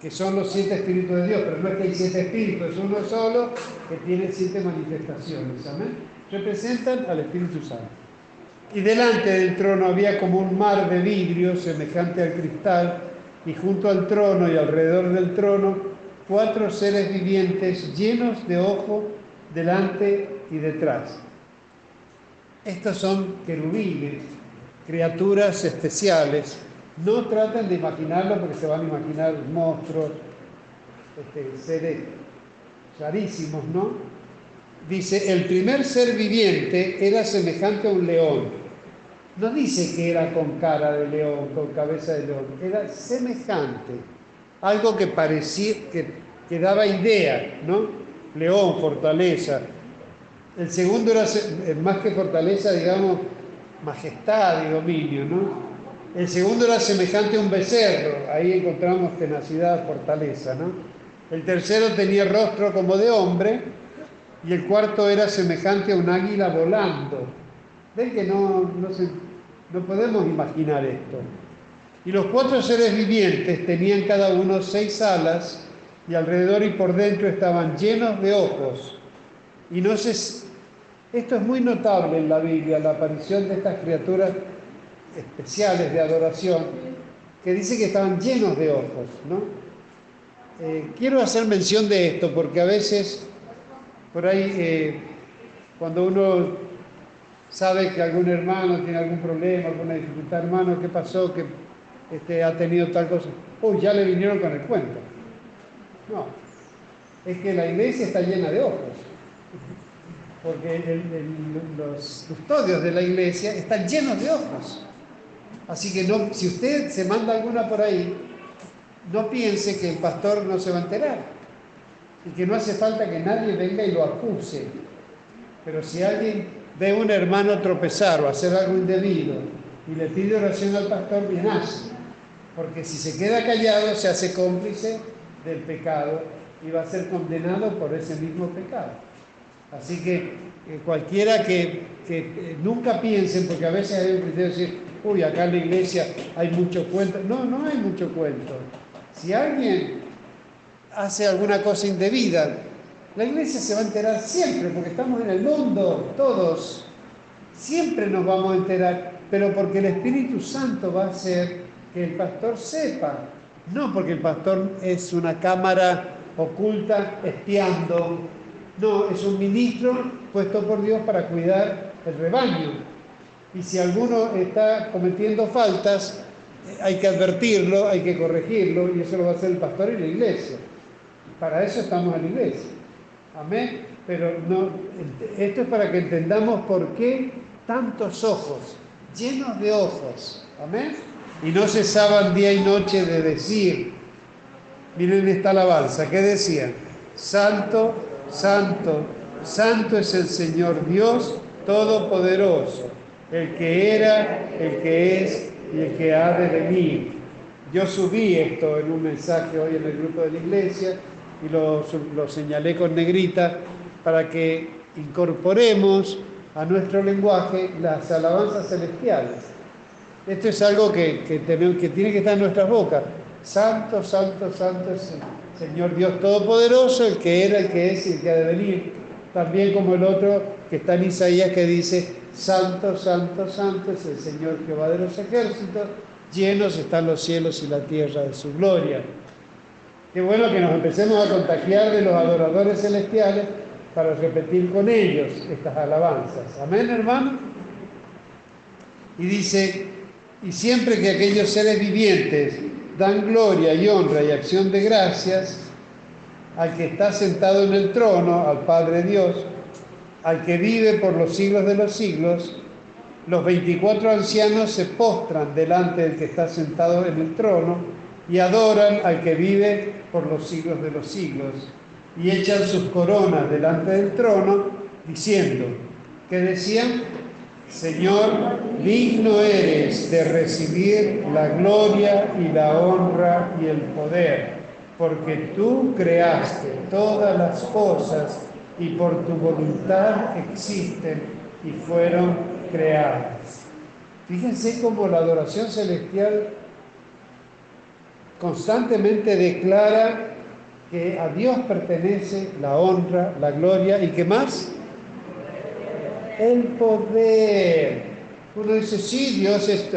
que son los siete espíritus de Dios, pero no es que hay siete espíritus, es uno solo que tiene siete manifestaciones. Amén representan al Espíritu Santo. Y delante del trono había como un mar de vidrio semejante al cristal, y junto al trono y alrededor del trono cuatro seres vivientes llenos de ojo delante y detrás. Estos son querubines, criaturas especiales. No traten de imaginarlo porque se van a imaginar monstruos, este, seres rarísimos, ¿no? dice, el primer ser viviente era semejante a un león. No dice que era con cara de león, con cabeza de león, era semejante. Algo que parecía, que, daba idea, ¿no? León, fortaleza. El segundo era eh, más que fortaleza, digamos, majestad y dominio, ¿no? El segundo era semejante a un becerro, ahí encontramos tenacidad, fortaleza, ¿no? El tercero tenía rostro como de hombre, y el cuarto era semejante a un águila volando. Ven que no, No podemos imaginar esto. Y los cuatro seres vivientes tenían cada uno seis alas y alrededor y por dentro estaban llenos de ojos. Y no se... Esto es muy notable en la Biblia, la aparición de estas criaturas especiales de adoración, que dice que estaban llenos de ojos, ¿no? Eh, quiero hacer mención de esto porque a veces por ahí eh, cuando uno sabe que algún hermano tiene algún problema, alguna dificultad, hermano, ¿qué pasó? Que este, ha tenido tal cosa. Uy, ya le vinieron con el cuento. No, es que la iglesia está llena de ojos. Porque los custodios de la iglesia están llenos de ojos. Así que no, si usted se manda alguna por ahí, no piense que el pastor no se va a enterar y que no hace falta que nadie venga y lo acuse. Pero si alguien ve a un hermano tropezar o hacer algo indebido y le pide oración al pastor, bien hace. Porque si se queda callado, se hace cómplice del pecado y va a ser condenado por ese mismo pecado. Así que eh, cualquiera que, que, nunca piensen, porque a veces hay un criterio de decir, uy, acá en la iglesia hay mucho cuento. No, no hay mucho cuento. Si alguien hace alguna cosa indebida, la iglesia se va a enterar siempre, porque estamos en el mundo, todos. Siempre nos vamos a enterar, pero porque el Espíritu Santo va a hacer que el pastor sepa. No porque el pastor es una cámara oculta espiando. No, es un ministro puesto por Dios para cuidar el rebaño. Y si alguno está cometiendo faltas, hay que advertirlo, hay que corregirlo, y eso lo va a hacer el pastor y la iglesia. Para eso estamos en la iglesia. Amén. Pero no, esto es para que entendamos por qué tantos ojos, llenos de ojos. Amén. Y no cesaban día y noche de decir, miren esta alabanza, ¿qué decían? Santo, santo, santo es el Señor Dios Todopoderoso, el que era, el que es y el que ha de venir. Yo subí esto en un mensaje hoy en el grupo de la iglesia y lo, lo señalé con negrita para que incorporemos a nuestro lenguaje las alabanzas celestiales. Esto es algo que, que, que tiene que estar en nuestras bocas. Santo, santo, santo es el Señor Dios Todopoderoso, el que era, el que es y el que ha de venir. También como el otro que está en Isaías que dice, Santo, santo, santo es el Señor Jehová de los ejércitos, llenos están los cielos y la tierra de su gloria. Qué bueno que nos empecemos a contagiar de los adoradores celestiales para repetir con ellos estas alabanzas. Amén, hermano. Y dice, y siempre que aquellos seres vivientes dan gloria y honra y acción de gracias al que está sentado en el trono, al Padre Dios, al que vive por los siglos de los siglos, los 24 ancianos se postran delante del que está sentado en el trono y adoran al que vive por los siglos de los siglos y echan sus coronas delante del trono diciendo, que decían, Señor, digno eres de recibir la gloria y la honra y el poder, porque tú creaste todas las cosas y por tu voluntad existen y fueron creadas. Fíjense cómo la adoración celestial constantemente declara que a Dios pertenece la honra, la gloria y qué más? El poder. Uno dice, sí, Dios es,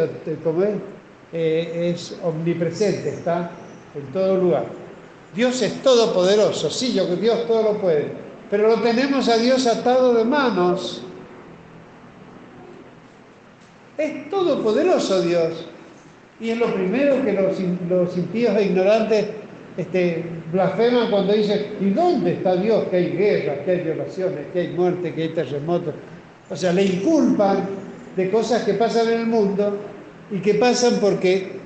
eh, es omnipresente, está en todo lugar. Dios es todopoderoso, sí, yo que Dios todo lo puede pero lo tenemos a Dios atado de manos. Es todopoderoso Dios. Y es lo primero que los, los impíos e ignorantes este, blasfeman cuando dicen, ¿y dónde está Dios? Que hay guerras, que hay violaciones, que hay muerte, que hay terremotos. O sea, le inculpan de cosas que pasan en el mundo y que pasan porque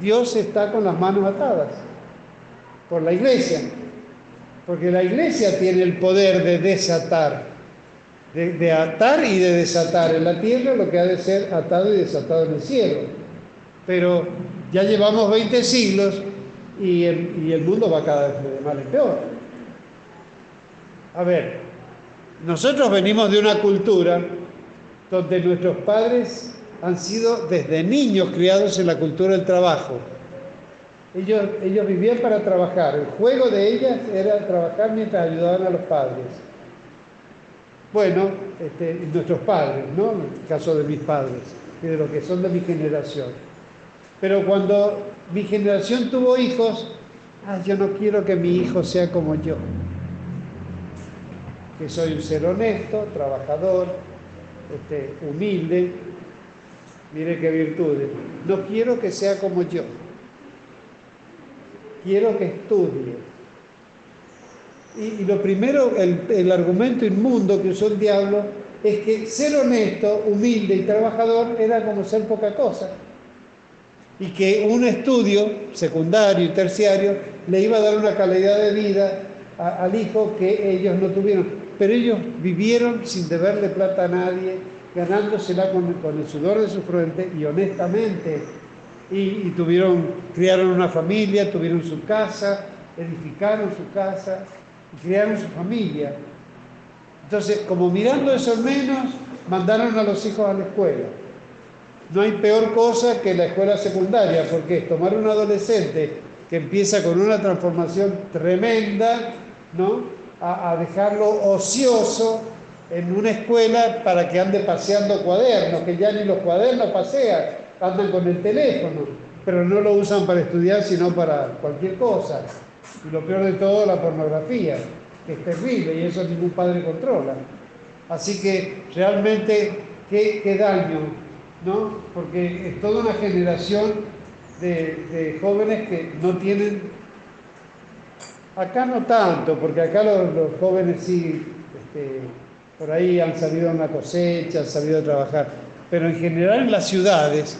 Dios está con las manos atadas por la iglesia. Porque la iglesia tiene el poder de desatar, de, atar y de desatar en la tierra lo que ha de ser atado y desatado en el cielo. Pero ya llevamos 20 siglos y el, y el mundo va cada vez de mal en peor. A ver, nosotros venimos de una cultura donde nuestros padres han sido desde niños criados en la cultura del trabajo. Ellos, ellos vivían para trabajar. El juego de ellas era trabajar mientras ayudaban a los padres. Bueno, este, nuestros padres, ¿no? En el caso de mis padres y de los que son de mi generación. Pero cuando mi generación tuvo hijos, ah, yo no quiero que mi hijo sea como yo. Que soy un ser honesto, trabajador, este, humilde. Mire qué virtudes. No quiero que sea como yo. Quiero que estudie y, lo primero, el, argumento inmundo que usó el diablo es que ser honesto, humilde y trabajador era como ser poca cosa. Y que un estudio secundario y terciario le iba a dar una calidad de vida al hijo que ellos no tuvieron. Pero ellos vivieron sin deberle plata a nadie, ganándosela con, el sudor de su frente y honestamente. Y, tuvieron, criaron una familia, tuvieron su casa, edificaron su casa, criaron su familia. Entonces, como mirando eso menos, mandaron a los hijos a la escuela. No hay peor cosa que la escuela secundaria, porque es tomar un adolescente que empieza con una transformación tremenda, ¿no? A, a, dejarlo ocioso en una escuela para que ande paseando cuadernos, que ya ni los cuadernos pasean, andan con el teléfono, pero no lo usan para estudiar, sino para cualquier cosa. Y lo peor de todo, la pornografía, que es terrible y eso ningún padre controla. Así que realmente, qué, daño, ¿no? Porque es toda una generación de, jóvenes que no tienen, acá no tanto, porque acá los, jóvenes sí, este, por ahí han sabido una cosecha, han sabido trabajar, pero en general en las ciudades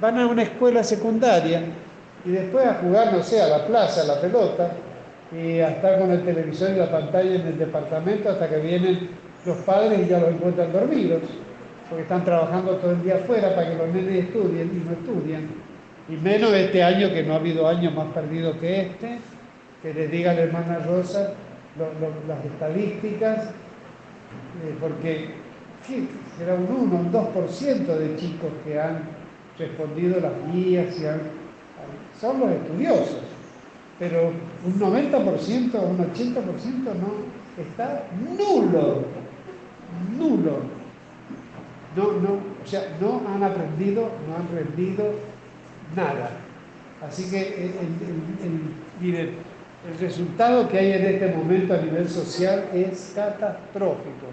van a una escuela secundaria y después a jugar, no sé, a la plaza, a la pelota, y a estar con el televisor y la pantalla en el departamento hasta que vienen los padres y ya los encuentran dormidos, porque están trabajando todo el día afuera para que los nenes estudien y no estudian. Y menos este año, que no ha habido año más perdido que este, que les diga la hermana Rosa las estadísticas, eh, porque ¿qué? será un 1, un 2% de chicos que han respondido las guías son los estudiosos, pero un 90%, un 80% no, está nulo, nulo. No, no, o sea, no han aprendido, no han rendido nada. Así que el, el resultado que hay en este momento a nivel social es catastrófico,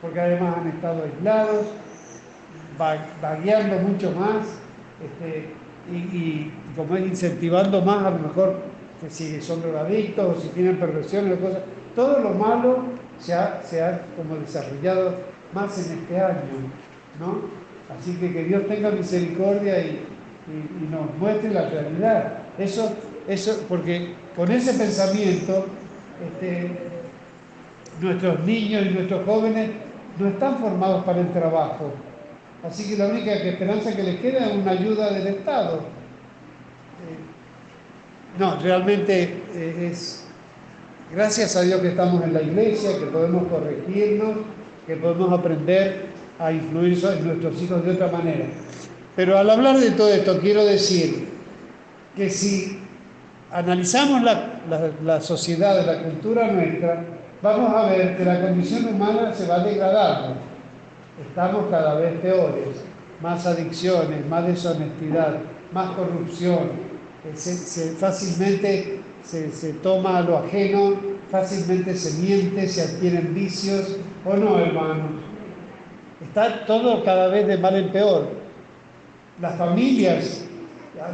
porque además han estado aislados, vagueando mucho más, este, y, como es incentivando más a lo mejor que si son drogadictos o si tienen perversiones o cosas, todo lo malo se ha, se ha como desarrollado más en este año, ¿no? Así que que Dios tenga misericordia y, nos muestre la realidad. Eso, eso, porque con ese pensamiento, este, nuestros niños y nuestros jóvenes no están formados para el trabajo, Así que la única esperanza que les queda es una ayuda del Estado. Eh, no, realmente eh, es gracias a Dios que estamos en la iglesia, que podemos corregirnos, que podemos aprender a influir en nuestros hijos de otra manera. Pero al hablar de todo esto, quiero decir que si analizamos la, la sociedad, la cultura nuestra, vamos a ver que la condición humana se va degradando estamos cada vez peores, más adicciones, más deshonestidad, más corrupción, se, fácilmente se, se, toma lo ajeno, fácilmente se miente, se adquieren vicios, ¿o no, hermanos? Está todo cada vez de mal en peor. Las familias,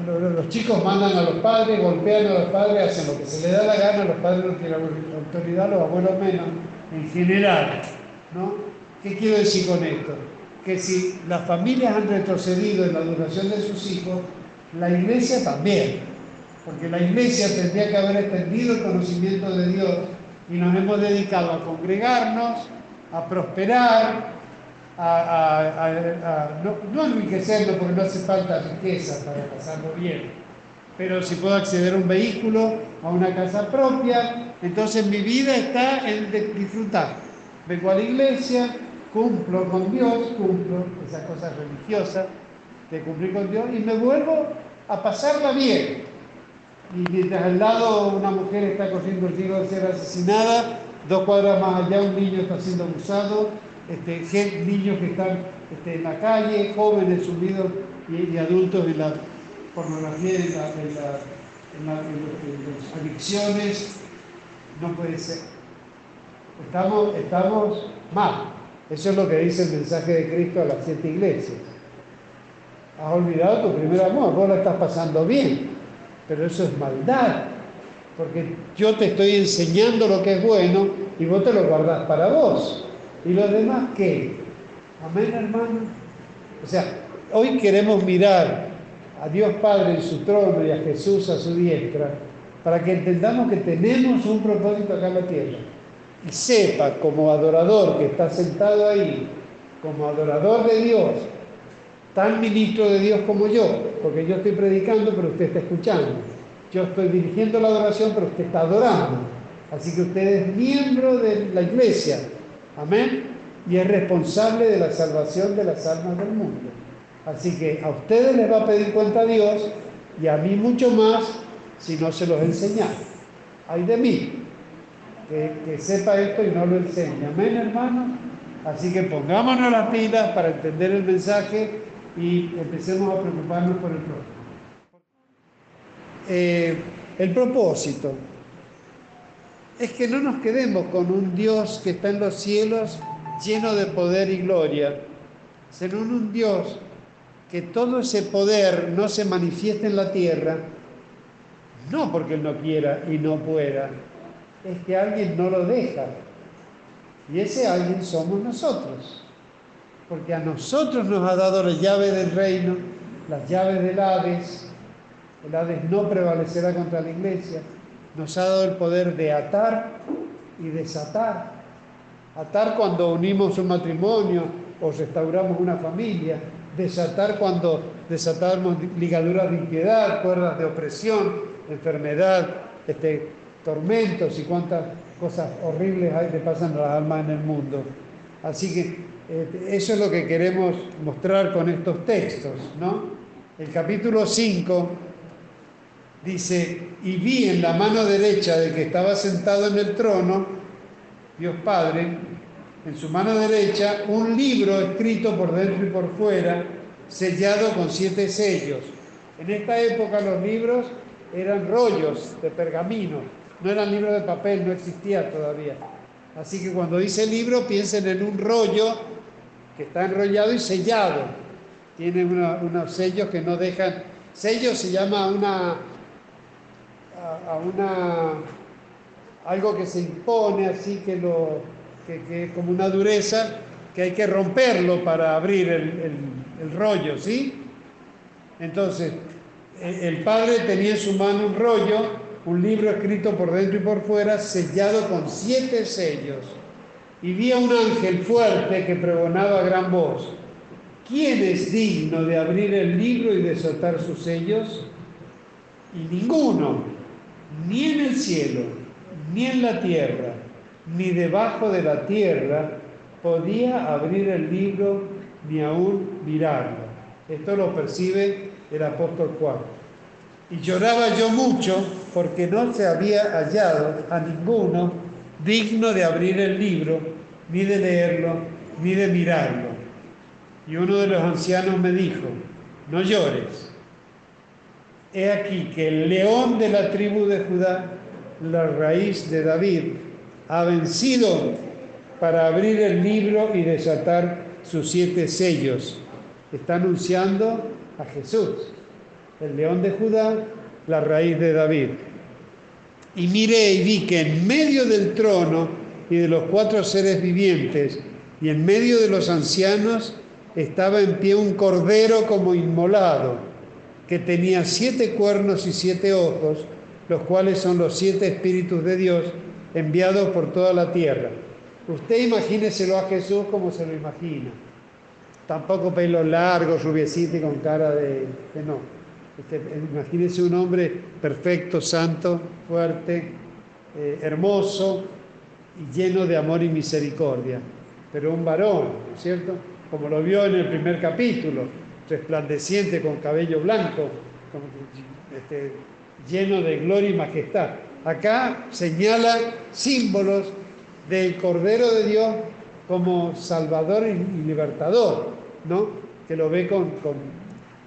los chicos mandan a los padres, golpean a los padres, hacen lo que se les da la gana, los padres no tienen autoridad, los abuelos menos, en general, ¿no? ¿Qué quiero decir con esto? Que si las familias han retrocedido en la duración de sus hijos, la iglesia también, porque la iglesia tendría que haber extendido el conocimiento de Dios y nos hemos dedicado a congregarnos, a prosperar, a, no, no porque no hace falta riqueza para pasarlo bien, pero si puedo acceder a un vehículo, a una casa propia, entonces mi vida está en disfrutar. Vengo a la iglesia, cumplo con Dios, cumplo esas cosas religiosas de cumplir con Dios y me vuelvo a pasarla bien. Y mientras al lado una mujer está corriendo el riesgo de ser asesinada, dos cuadras más allá un niño está siendo abusado, este, niños que están este, en la calle, jóvenes subidos y, adultos en la pornografía, en, las adicciones, no puede ser. Estamos, estamos mal. Eso es lo que dice el mensaje de Cristo a las siete iglesias. Has olvidado tu primer amor, vos lo estás pasando bien, pero eso es maldad, porque yo te estoy enseñando lo que es bueno y vos te lo guardás para vos. ¿Y los demás qué? Amén, hermano. O sea, hoy queremos mirar a Dios Padre en su trono y a Jesús a su diestra para que entendamos que tenemos un propósito acá en la tierra. Y sepa como adorador que está sentado ahí, como adorador de Dios, tan ministro de Dios como yo, porque yo estoy predicando, pero usted está escuchando. Yo estoy dirigiendo la adoración, pero usted está adorando. Así que usted es miembro de la iglesia. Amén. Y es responsable de la salvación de las almas del mundo. Así que a ustedes les va a pedir cuenta Dios y a mí mucho más si no se los enseña. Hay de mí que, sepa esto y no lo enseña. Amén, hermano. Así que pongámonos las pilas para entender el mensaje y empecemos a preocuparnos por el prójimo. Eh, el propósito es que no nos quedemos con un Dios que está en los cielos lleno de poder y gloria, sino un Dios que todo ese poder no se manifieste en la tierra, no porque Él no quiera y no pueda, es que alguien no lo deja. Y ese alguien somos nosotros porque a nosotros nos ha dado la llave del reino, las llaves del Hades, el Hades no prevalecerá contra la iglesia, nos ha dado el poder de atar y desatar. Atar cuando unimos un matrimonio o restauramos una familia, desatar cuando desatamos ligaduras de impiedad, cuerdas de opresión, enfermedad, este, tormentos y cuantas cosas horribles hay que pasan a las almas en el mundo. Así que eh, eso es lo que queremos mostrar con estos textos, ¿no? El capítulo 5 dice, y vi en la mano derecha del que estaba sentado en el trono, Dios Padre, en su mano derecha, un libro escrito por dentro y por fuera, sellado con siete sellos. En esta época los libros eran rollos de pergamino, no eran libros de papel, no existía todavía. Así que cuando dice libro, piensen en un rollo que está enrollado y sellado. Tiene unos sellos que no dejan. Sello se llama una, a, una algo que se impone así que lo que, es como una dureza que hay que romperlo para abrir el, el rollo, ¿sí? Entonces, e, el padre tenía en su mano un rollo, un libro escrito por dentro y por fuera, sellado con siete sellos y vi a un ángel fuerte que pregonaba a gran voz, ¿quién es digno de abrir el libro y desatar sus sellos? Y ninguno, ni en el cielo, ni en la tierra, ni debajo de la tierra, podía abrir el libro ni aún mirarlo. Esto lo percibe el apóstol Juan. Y lloraba yo mucho porque no se había hallado a ninguno digno de abrir el libro, ni de leerlo, ni de mirarlo. Y uno de los ancianos me dijo, no llores. He aquí que el león de la tribu de Judá, la raíz de David, ha vencido para abrir el libro y desatar sus siete sellos. Está anunciando a Jesús, el león de Judá, la raíz de David. Y miré y vi que en medio del trono y de los cuatro seres vivientes y en medio de los ancianos estaba en pie un cordero como inmolado, que tenía siete cuernos y siete ojos, los cuales son los siete espíritus de Dios enviados por toda la tierra. Usted imagíneselo a Jesús como se lo imagina. Tampoco pelo largo, rubiecito y con cara de, no. Este, imagínese un hombre perfecto, santo, fuerte, eh, hermoso y lleno de amor y misericordia. pero un varón, ¿no es cierto? Como lo vio en el primer capítulo, resplandeciente con cabello blanco, este, lleno de gloria y majestad. Acá señala símbolos del Cordero de Dios como Salvador y libertador, ¿no? Que lo ve con,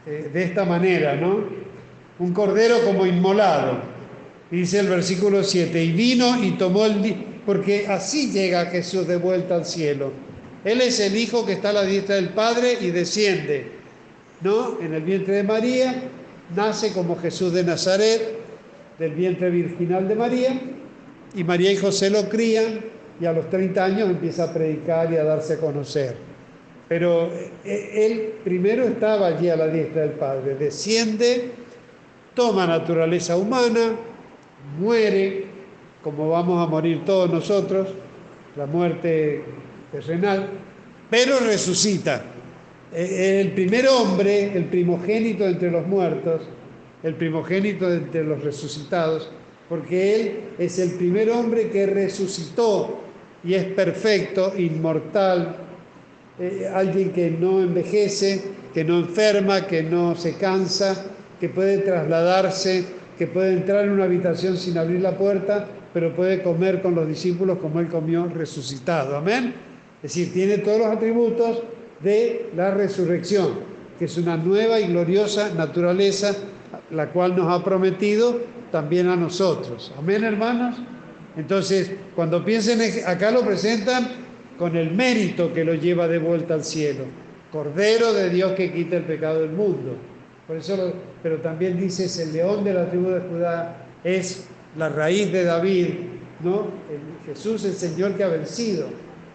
eh, de esta manera, ¿no? Un cordero como inmolado. Dice el versículo 7, y vino y tomó el... porque así llega Jesús de vuelta al cielo. Él es el Hijo que está a la diestra del Padre y desciende, ¿no? En el vientre de María, nace como Jesús de Nazaret, del vientre virginal de María, y María y José lo crían, y a los 30 años empieza a predicar y a darse a conocer. Pero eh, él primero estaba allí a la diestra del Padre, desciende, toma naturaleza humana, muere, como vamos a morir todos nosotros, la muerte terrenal, pero resucita. E, el primer hombre, el primogénito entre los muertos, el primogénito entre los resucitados, porque él es el primer hombre que resucitó y es perfecto, inmortal, eh, alguien que no envejece, que no enferma, que no se cansa, que puede trasladarse, que puede entrar en una habitación sin abrir la puerta, pero puede comer con los discípulos como él comió resucitado. Amén. Es decir, tiene todos los atributos de la resurrección, que es una nueva y gloriosa naturaleza, la cual nos ha prometido también a nosotros. Amén, hermanos. Entonces, cuando piensen, acá lo presentan con el mérito que lo lleva de vuelta al cielo. Cordero de Dios que quita el pecado del mundo. Por eso, pero también dices, el león de la tribu de Judá es la raíz de David, ¿no? Jesús, el Señor que ha vencido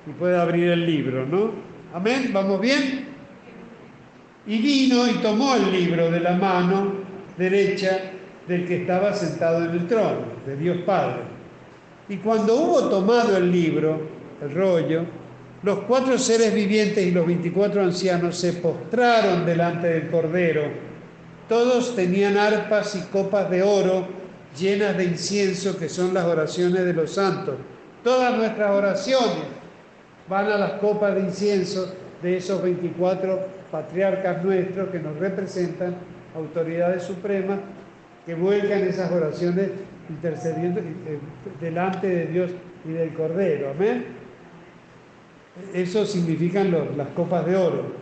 y puede abrir el libro, ¿no? Amén, ¿vamos bien? Y vino y tomó el libro de la mano derecha del que estaba sentado en el trono, de Dios Padre y cuando hubo tomado el libro, el rollo, los cuatro seres vivientes y los veinticuatro ancianos se postraron delante del Cordero. Todos tenían arpas y copas de oro llenas de incienso, que son las oraciones de los santos. Todas nuestras oraciones van a las copas de incienso de esos 24 patriarcas nuestros que nos representan, autoridades supremas, que vuelcan esas oraciones intercediendo eh, delante de Dios y del Cordero. Amén. Eso significan las copas de oro.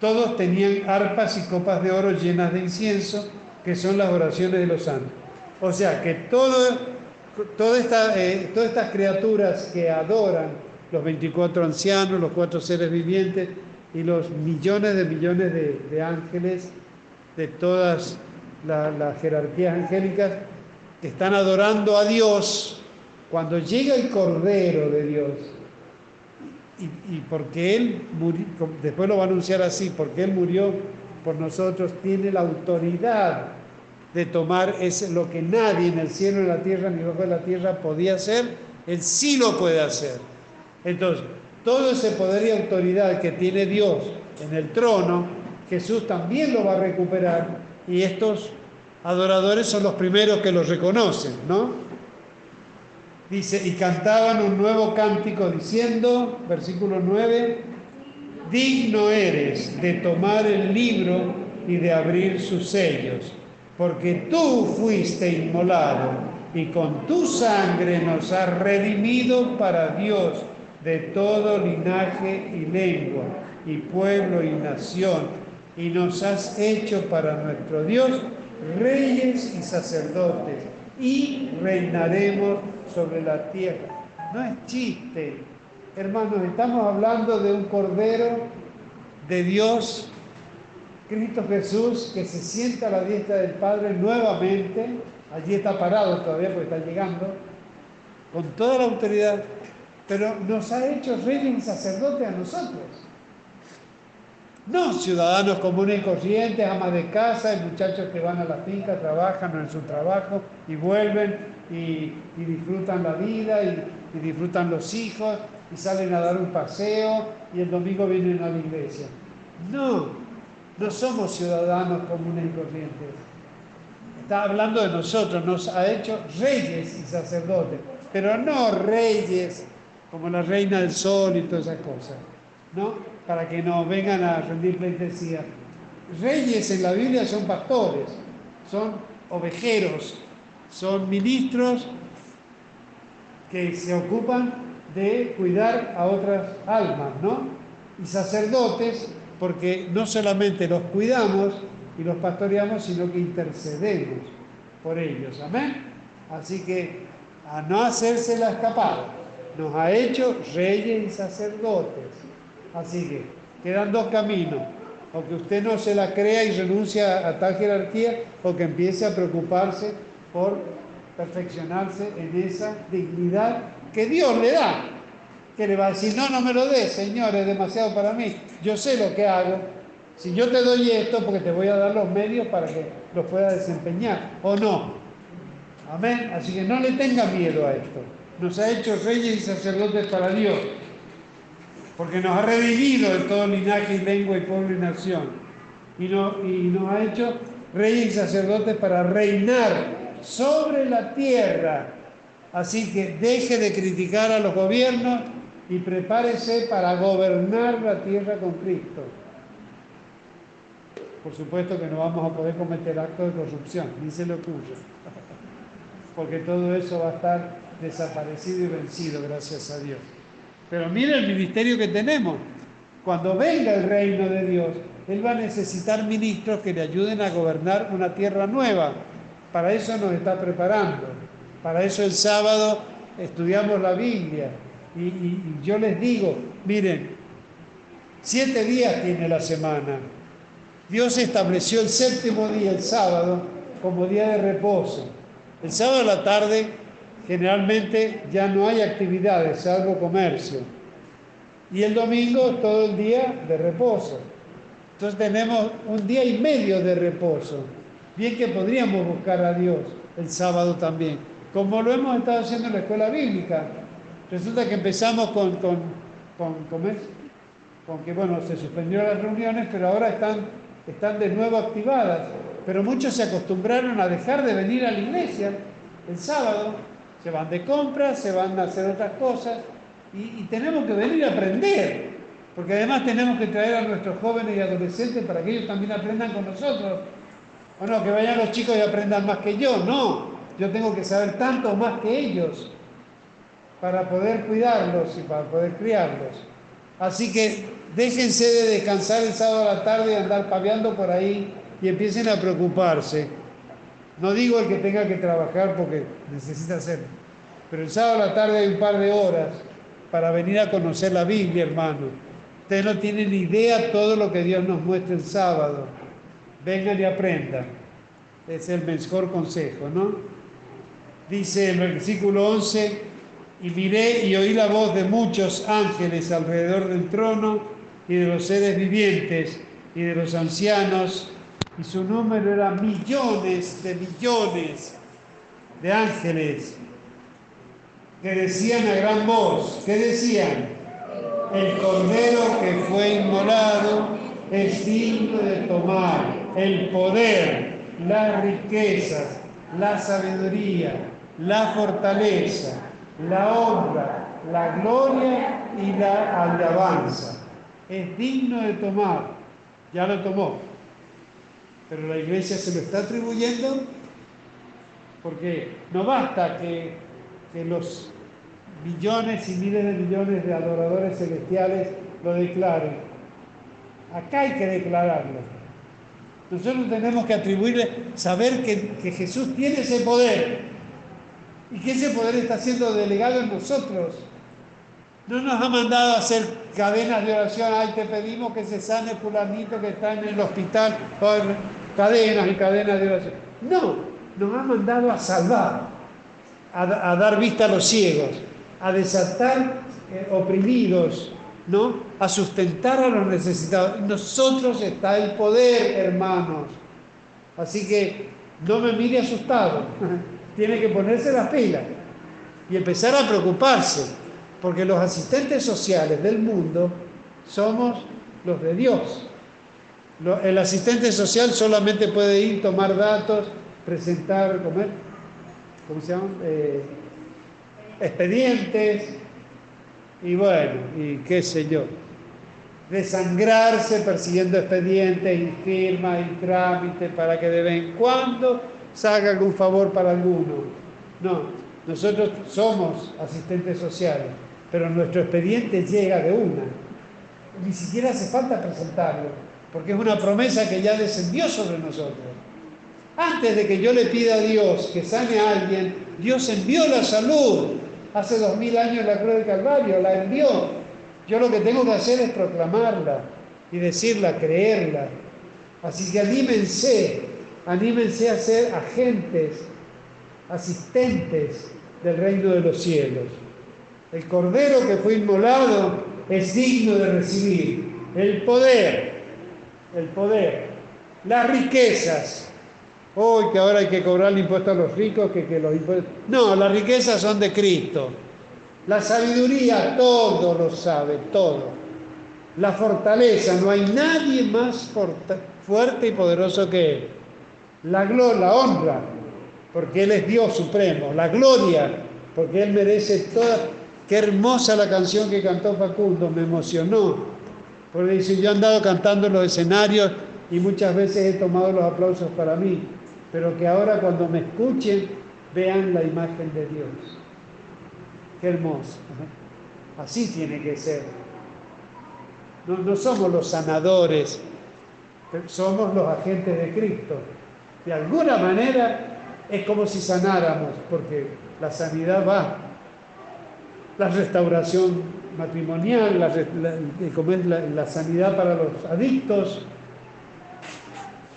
Todos tenían arpas y copas de oro llenas de incienso, que son las oraciones de los santos. O sea que todo, esta, eh, todas estas criaturas que adoran los 24 ancianos, los cuatro seres vivientes y los millones de millones de, ángeles de todas las jerarquías angélicas, están adorando a Dios, cuando llega el Cordero de Dios, y, porque Él murió, después lo va a anunciar así, porque Él murió por nosotros, tiene la autoridad de tomar ese, lo que nadie en el cielo, en la tierra, ni bajo de la tierra podía hacer, Él sí lo puede hacer. Entonces, todo ese poder y autoridad que tiene Dios en el trono, Jesús también lo va a recuperar y estos adoradores son los primeros que los reconocen, ¿no? Dice, y cantaban un nuevo cántico diciendo, versículo 9, digno eres de tomar el libro y de abrir sus sellos, porque tú fuiste inmolado y con tu sangre nos has redimido para Dios de todo linaje y lengua y pueblo y nación, y nos has hecho para nuestro Dios reyes y sacerdotes, y reinaremos sobre la tierra. No es chiste, hermanos, estamos hablando de un cordero de Dios, Cristo Jesús, que se sienta a la diestra del Padre nuevamente, allí está parado todavía porque está llegando, con toda la autoridad, pero nos ha hecho reyes y sacerdotes a nosotros. No, ciudadanos comunes y corrientes, amas de casa, muchachos que van a la finca, trabajan en su trabajo y vuelven y, disfrutan la vida y, y, disfrutan los hijos y salen a dar un paseo y el domingo vienen a la iglesia. No, no somos ciudadanos comunes y corrientes. Está hablando de nosotros, nos ha hecho reyes y sacerdotes, pero no reyes como la reina del sol y todas esas cosas, ¿no? Para que no vengan a rendir pleitesía. Reyes en la Biblia son pastores, son ovejeros, son ministros que se ocupan de cuidar a otras almas, ¿no? Y sacerdotes, porque no solamente los cuidamos y los pastoreamos, sino que intercedemos por ellos. Amén. Así que a no hacerse la escapada, nos ha hecho reyes y sacerdotes. Así que quedan dos caminos. O que usted no se la crea y renuncia a tal jerarquía, o que empiece a preocuparse por perfeccionarse en esa dignidad que Dios le da. Que le va a decir, no, no me lo des, Señor, es demasiado para mí. Yo sé lo que hago. Si yo te doy esto, porque te voy a dar los medios para que los pueda desempeñar, o no. Amén. Así que no le tenga miedo a esto. Nos ha hecho reyes y sacerdotes para Dios. Porque nos ha redimido de todo linaje y lengua y pueblo y nación. Y, nos ha hecho reyes y sacerdotes para reinar sobre la tierra. Así que deje de criticar a los gobiernos y prepárese para gobernar la tierra con Cristo. Por supuesto que no vamos a poder cometer actos de corrupción, ni se lo ocurre porque todo eso va a estar desaparecido y vencido, gracias a Dios. Pero mire el ministerio que tenemos. Cuando venga el reino de Dios, Él va a necesitar ministros que le ayuden a gobernar una tierra nueva. Para eso nos está preparando. Para eso el sábado estudiamos la Biblia. Y, yo les digo, miren, siete días tiene la semana. Dios estableció el séptimo día, el sábado, como día de reposo. El sábado a la tarde generalmente ya no hay actividades, salvo comercio. Y el domingo todo el día de reposo. Entonces tenemos un día y medio de reposo. Bien que podríamos buscar a Dios el sábado también, como lo hemos estado haciendo en la escuela bíblica. Resulta que empezamos con, con, con, con que, bueno, se suspendieron las reuniones, pero ahora están, están de nuevo activadas pero muchos se acostumbraron a dejar de venir a la iglesia el sábado, se van de compras, se van a hacer otras cosas y, tenemos que venir a aprender, porque además tenemos que traer a nuestros jóvenes y adolescentes para que ellos también aprendan con nosotros. O no, que vayan los chicos y aprendan más que yo, no, yo tengo que saber tanto más que ellos para poder cuidarlos y para poder criarlos. Así que déjense de descansar el sábado a la tarde y andar paviando por ahí y empiecen a preocuparse. No digo el que tenga que trabajar porque necesita hacerlo, pero el sábado a la tarde hay un par de horas para venir a conocer la Biblia, hermano. Ustedes no tienen idea todo lo que Dios nos muestra el sábado. Vengan y aprendan. Es el mejor consejo, ¿no? Dice el versículo 11, y miré y oí la voz de muchos ángeles alrededor del trono y de los seres vivientes y de los ancianos y su número era millones de millones de ángeles que decían a gran voz, que decían, el cordero que fue inmolado es digno de tomar. El poder, las riquezas, la sabiduría, la fortaleza, la honra, la gloria y la alabanza. Es digno de tomar, ya lo tomó pero la iglesia se lo está atribuyendo porque no basta que, los millones y miles de millones de adoradores celestiales lo declaren. Acá hay que declararlo. Nosotros tenemos que atribuirle, saber que, que Jesús tiene ese poder y que ese poder está siendo delegado en nosotros. No nos ha mandado a hacer cadenas de oración, ay, te pedimos que se sane fulanito que está en el hospital cadenas y cadenas de oración. No, nos ha mandado a salvar, a, dar vista a los ciegos, a desatar eh, oprimidos, ¿no? A sustentar a los necesitados. nosotros está el poder, hermanos. Así que no me mire asustado. Tiene que ponerse las pilas y empezar a preocuparse, porque los asistentes sociales del mundo somos los de Dios el asistente social solamente puede ir, tomar datos, presentar, ¿cómo se llaman? Eh, expedientes, y bueno, y qué sé yo, desangrarse persiguiendo expedientes y firmas y trámites para que de vez en cuando salga algún favor para alguno. No, nosotros somos asistentes sociales, pero nuestro expediente llega de una. Ni siquiera hace falta presentarlo, porque es una promesa que ya descendió sobre nosotros. Antes de que yo le pida a Dios que sane a alguien, Dios envió la salud. Hace dos mil años la cruz del Calvario, la envió. Yo lo que tengo que hacer es proclamarla y decirla, creerla. Así que anímense, anímense a ser agentes, asistentes del reino de los cielos. El cordero que fue inmolado es digno de recibir el poder, el poder, las riquezas. Hoy que ahora hay que cobrar el impuesto a los ricos, que, que los impuestos... No, las riquezas son de Cristo. La sabiduría todo lo sabe, todo. La fortaleza, no hay nadie más fuerte y poderoso que Él. La gloria, la honra, porque Él es Dios supremo. La gloria, porque Él merece toda... Qué hermosa la canción que cantó Facundo, me emocionó. Porque dice, yo he andado cantando en los escenarios y muchas veces he tomado los aplausos para mí, pero que ahora cuando me escuchen vean la imagen de Dios. Qué hermoso. Así tiene que ser. No, no somos los sanadores, somos los agentes de Cristo. De alguna manera es como si sanáramos, porque la sanidad va. La restauración matrimonial, la, sanidad para los adictos,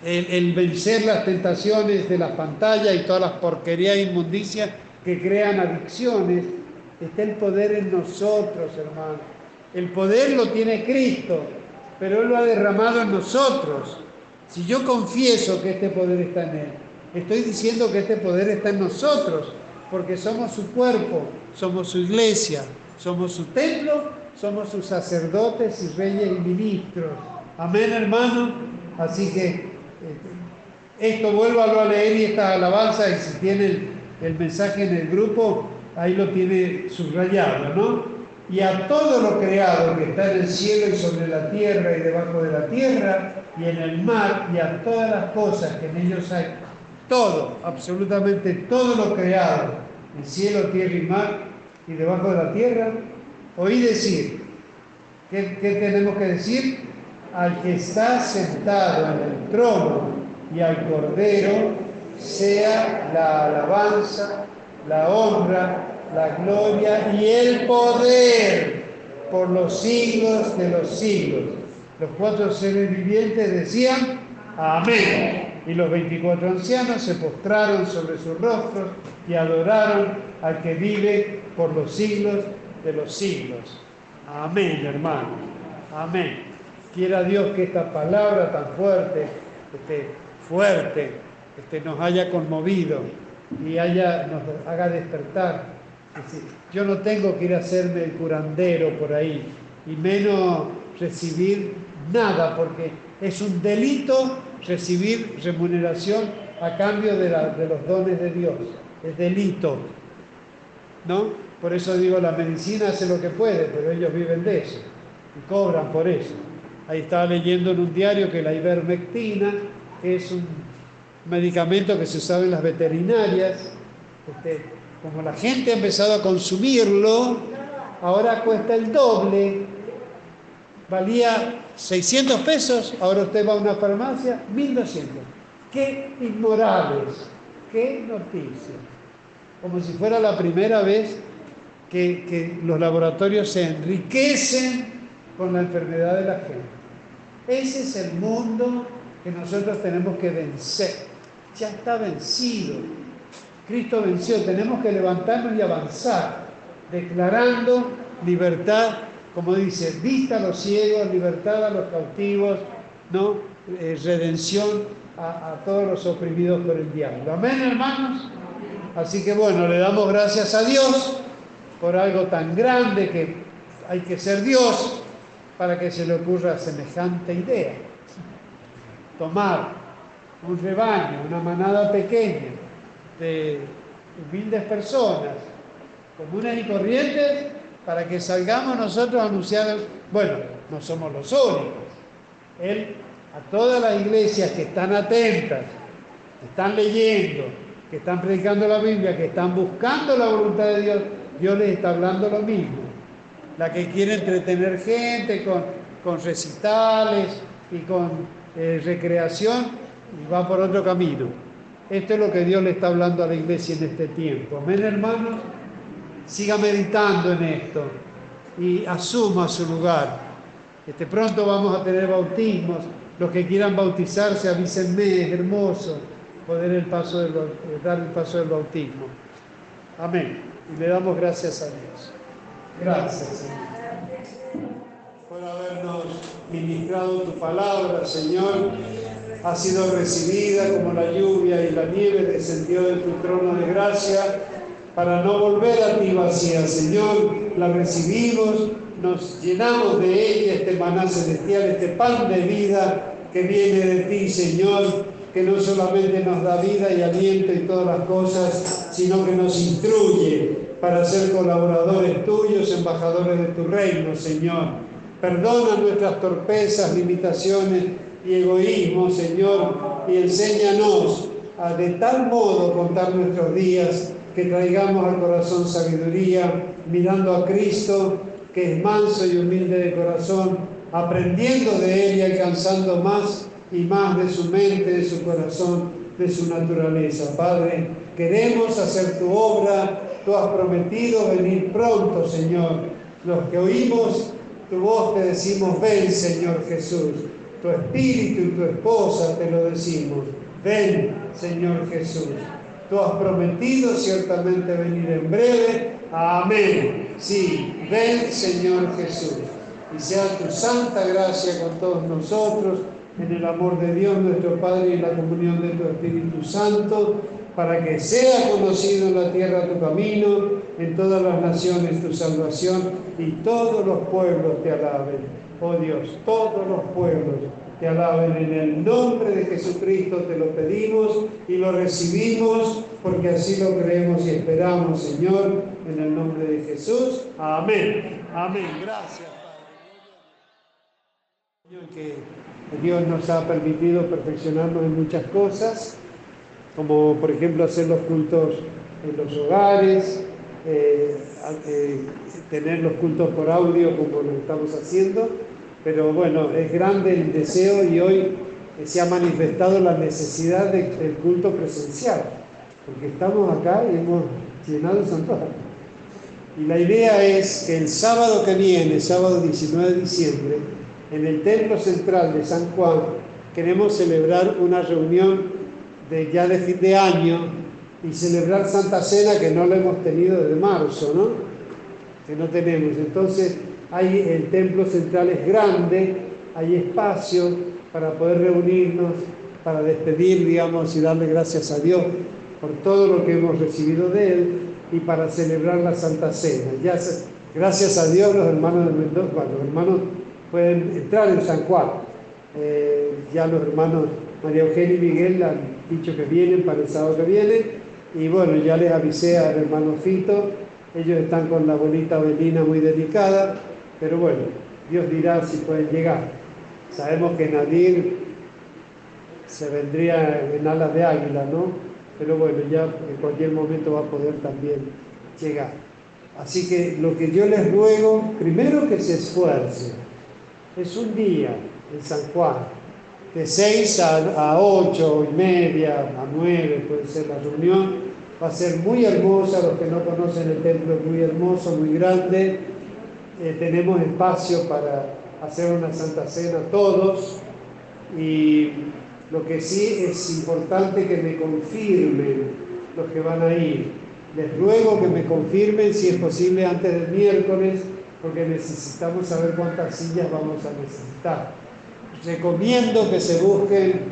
el, el, vencer las tentaciones de las pantallas y todas las porquerías e inmundicias que crean adicciones, Está el poder en nosotros, hermano. El poder lo tiene Cristo, pero Él lo ha derramado en nosotros. Si yo confieso que este poder está en Él, estoy diciendo que este poder está en nosotros, porque somos su cuerpo, somos su iglesia, somos su templo, somos sus sacerdotes y reyes y ministros. Amén, hermano. Así que eh, esto vuélvalo a leer y esta alabanza, y si tienen el mensaje en el grupo, ahí lo tiene subrayado, ¿no? Y a todo lo creado que está en el cielo y sobre la tierra y debajo de la tierra y en el mar y a todas las cosas que en ellos hay, todo, absolutamente todo lo creado, en cielo, tierra y mar y debajo de la tierra, oí decir, ¿qué, tenemos que decir? Al que está sentado en el trono y al cordero sea la alabanza la honra, la gloria y el poder por los siglos de los siglos. Los cuatro seres vivientes decían, amén. Y los veinticuatro ancianos se postraron sobre sus rostros y adoraron al que vive por los siglos de los siglos. Amén, hermano. Amén. Quiera Dios que esta palabra tan fuerte, este, fuerte, este, nos haya conmovido y haya, nos haga despertar. yo no tengo que ir a hacerme el curandero por ahí y menos recibir nada, porque es un delito recibir remuneración a cambio de, los dones de Dios. Es delito. ¿No? Por eso digo, la medicina hace lo que puede, pero ellos viven de eso y cobran por eso. Ahí estaba leyendo en un diario que la ivermectina es un medicamento que se usaba en las veterinarias. Este, como la gente ha empezado a consumirlo, ahora cuesta el doble. Valía 600 pesos, ahora usted va a una farmacia, 1200. ¡Qué inmorales! ¡Qué noticia! Como si fuera la primera vez que, que los laboratorios se enriquecen con la enfermedad de la gente. Ese es el mundo que nosotros tenemos que vencer ya está vencido. Cristo venció, tenemos que levantarnos y avanzar, declarando libertad, como dice, vista a los ciegos, libertad a los cautivos, ¿no? Eh, redención a, a todos los oprimidos por el diablo. Amén, hermanos. Así que bueno, le damos gracias a Dios por algo tan grande que hay que ser Dios para que se le ocurra semejante idea. Tomar un rebaño, una manada pequeña de humildes personas, comunes y corrientes, para que salgamos nosotros a anunciar, bueno, no somos los únicos. Él a todas las iglesias que están atentas, que están leyendo, que están predicando la Biblia, que están buscando la voluntad de Dios, Dios les está hablando lo mismo. La que quiere entretener gente con, con recitales y con eh, recreación, y va por otro camino. Esto es lo que Dios le está hablando a la iglesia en este tiempo. Amén, hermanos. Siga meditando en esto y asuma su lugar. Este, pronto vamos a tener bautismos. Los que quieran bautizarse, avísenme, es hermoso poder el paso del, dar el paso del bautismo. Amén. Y le damos gracias a Dios. Gracias, Señor, por habernos ministrado tu palabra, Señor. Ha sido recibida como la lluvia y la nieve descendió de tu trono de gracia para no volver a ti vacía, Señor. La recibimos, nos llenamos de ella, este maná celestial, este pan de vida que viene de ti, Señor que no solamente nos da vida y aliento y todas las cosas, sino que nos instruye para ser colaboradores tuyos, embajadores de tu reino, Señor. Perdona nuestras torpezas, limitaciones y egoísmo, Señor, y enséñanos a de tal modo contar nuestros días que traigamos al corazón sabiduría, mirando a Cristo, que es manso y humilde de corazón, aprendiendo de Él y alcanzando más y más de su mente, de su corazón, de su naturaleza. Padre, queremos hacer tu obra, tú has prometido venir pronto, Señor. Los que oímos tu voz te decimos, ven, Señor Jesús. Tu espíritu y tu esposa te lo decimos, ven, Señor Jesús. Tú has prometido ciertamente venir en breve. Amén. Sí, ven, Señor Jesús. Y sea tu santa gracia con todos nosotros en el amor de Dios nuestro Padre y la comunión de tu Espíritu Santo, para que sea conocido en la tierra tu camino, en todas las naciones tu salvación y todos los pueblos te alaben. Oh Dios, todos los pueblos te alaben en el nombre de Jesucristo, te lo pedimos y lo recibimos porque así lo creemos y esperamos, Señor, en el nombre de Jesús. Amén. Amén. Gracias, Padre. Dios nos ha permitido perfeccionarnos en muchas cosas, como por ejemplo hacer los cultos en los hogares, eh, eh, tener los cultos por audio como lo estamos haciendo, pero bueno, es grande el deseo y hoy se ha manifestado la necesidad del culto presencial, porque estamos acá y hemos llenado el santuario. Y la idea es que el sábado que viene, sábado 19 de diciembre, en el templo central de San Juan queremos celebrar una reunión de, ya de fin de año y celebrar Santa Cena que no la hemos tenido desde marzo, ¿no? Que no tenemos. Entonces, hay, el templo central es grande, hay espacio para poder reunirnos, para despedir, digamos, y darle gracias a Dios por todo lo que hemos recibido de Él y para celebrar la Santa Cena. Ya, gracias a Dios los hermanos de Mendoza, bueno, los hermanos pueden entrar en San Juan. Eh, ya los hermanos María Eugenia y Miguel han dicho que vienen para el sábado que viene. Y bueno, ya les avisé al hermano Fito, ellos están con la bonita velina muy delicada, pero bueno, Dios dirá si pueden llegar. Sabemos que Nadir se vendría en alas de águila, ¿no? Pero bueno, ya en cualquier momento va a poder también llegar. Así que lo que yo les ruego, primero que se esfuercen, es un día en San Juan, de 6 a, 8 y media, a 9 puede ser la reunión. Va a ser muy hermosa, los que no conocen el templo es muy hermoso, muy grande. Eh, tenemos espacio para hacer una Santa Cena todos y lo que sí es importante que me confirmen los que van a ir. Les ruego que me confirmen si es posible antes del miércoles porque necesitamos saber cuántas sillas vamos a necesitar. Recomiendo que se busquen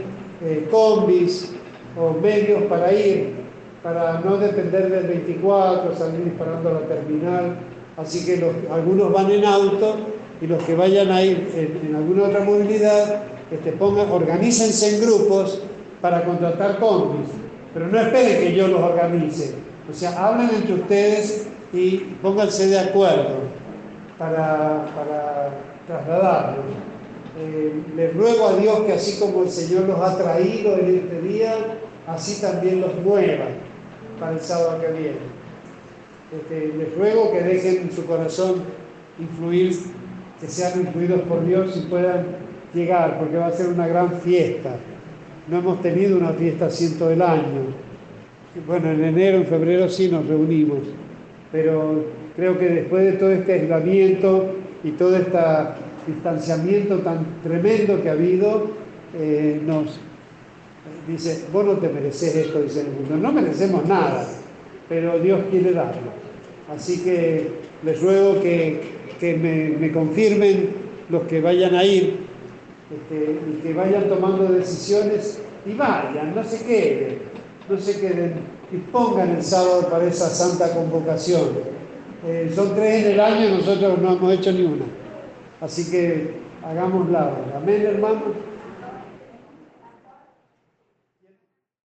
eh, combis o medios para ir, para no depender del 24, salir disparando a la terminal. Así que algunos van en auto y los que vayan a ir en, alguna otra movilidad, este, pongan, organícense en grupos para contratar combis. Pero no esperen que yo los organice. O sea, hablen entre ustedes y pónganse de acuerdo para, trasladarlos. Eh, les ruego a Dios que así como el Señor los ha traído en este día, así también los mueva para el sábado que viene. Este, les ruego que dejen su corazón influir, que sean influidos por Dios y puedan llegar, porque va a ser una gran fiesta. No hemos tenido una fiesta así todo el año. Bueno, en enero, en febrero sí nos reunimos, pero creo que después de todo este aislamiento y todo este distanciamiento tan tremendo que ha habido, eh, nos dice, vos no te mereces esto, dice el mundo. No merecemos nada, pero Dios quiere darlo. Así que les ruego que, me, confirmen los que vayan a ir este, y que vayan tomando decisiones y vayan, no se queden, no se queden, dispongan el sábado para esa santa convocación. Eh, son tres en el año, nosotros no hemos hecho ni una. Así que hagámosla. Amén, hermanos.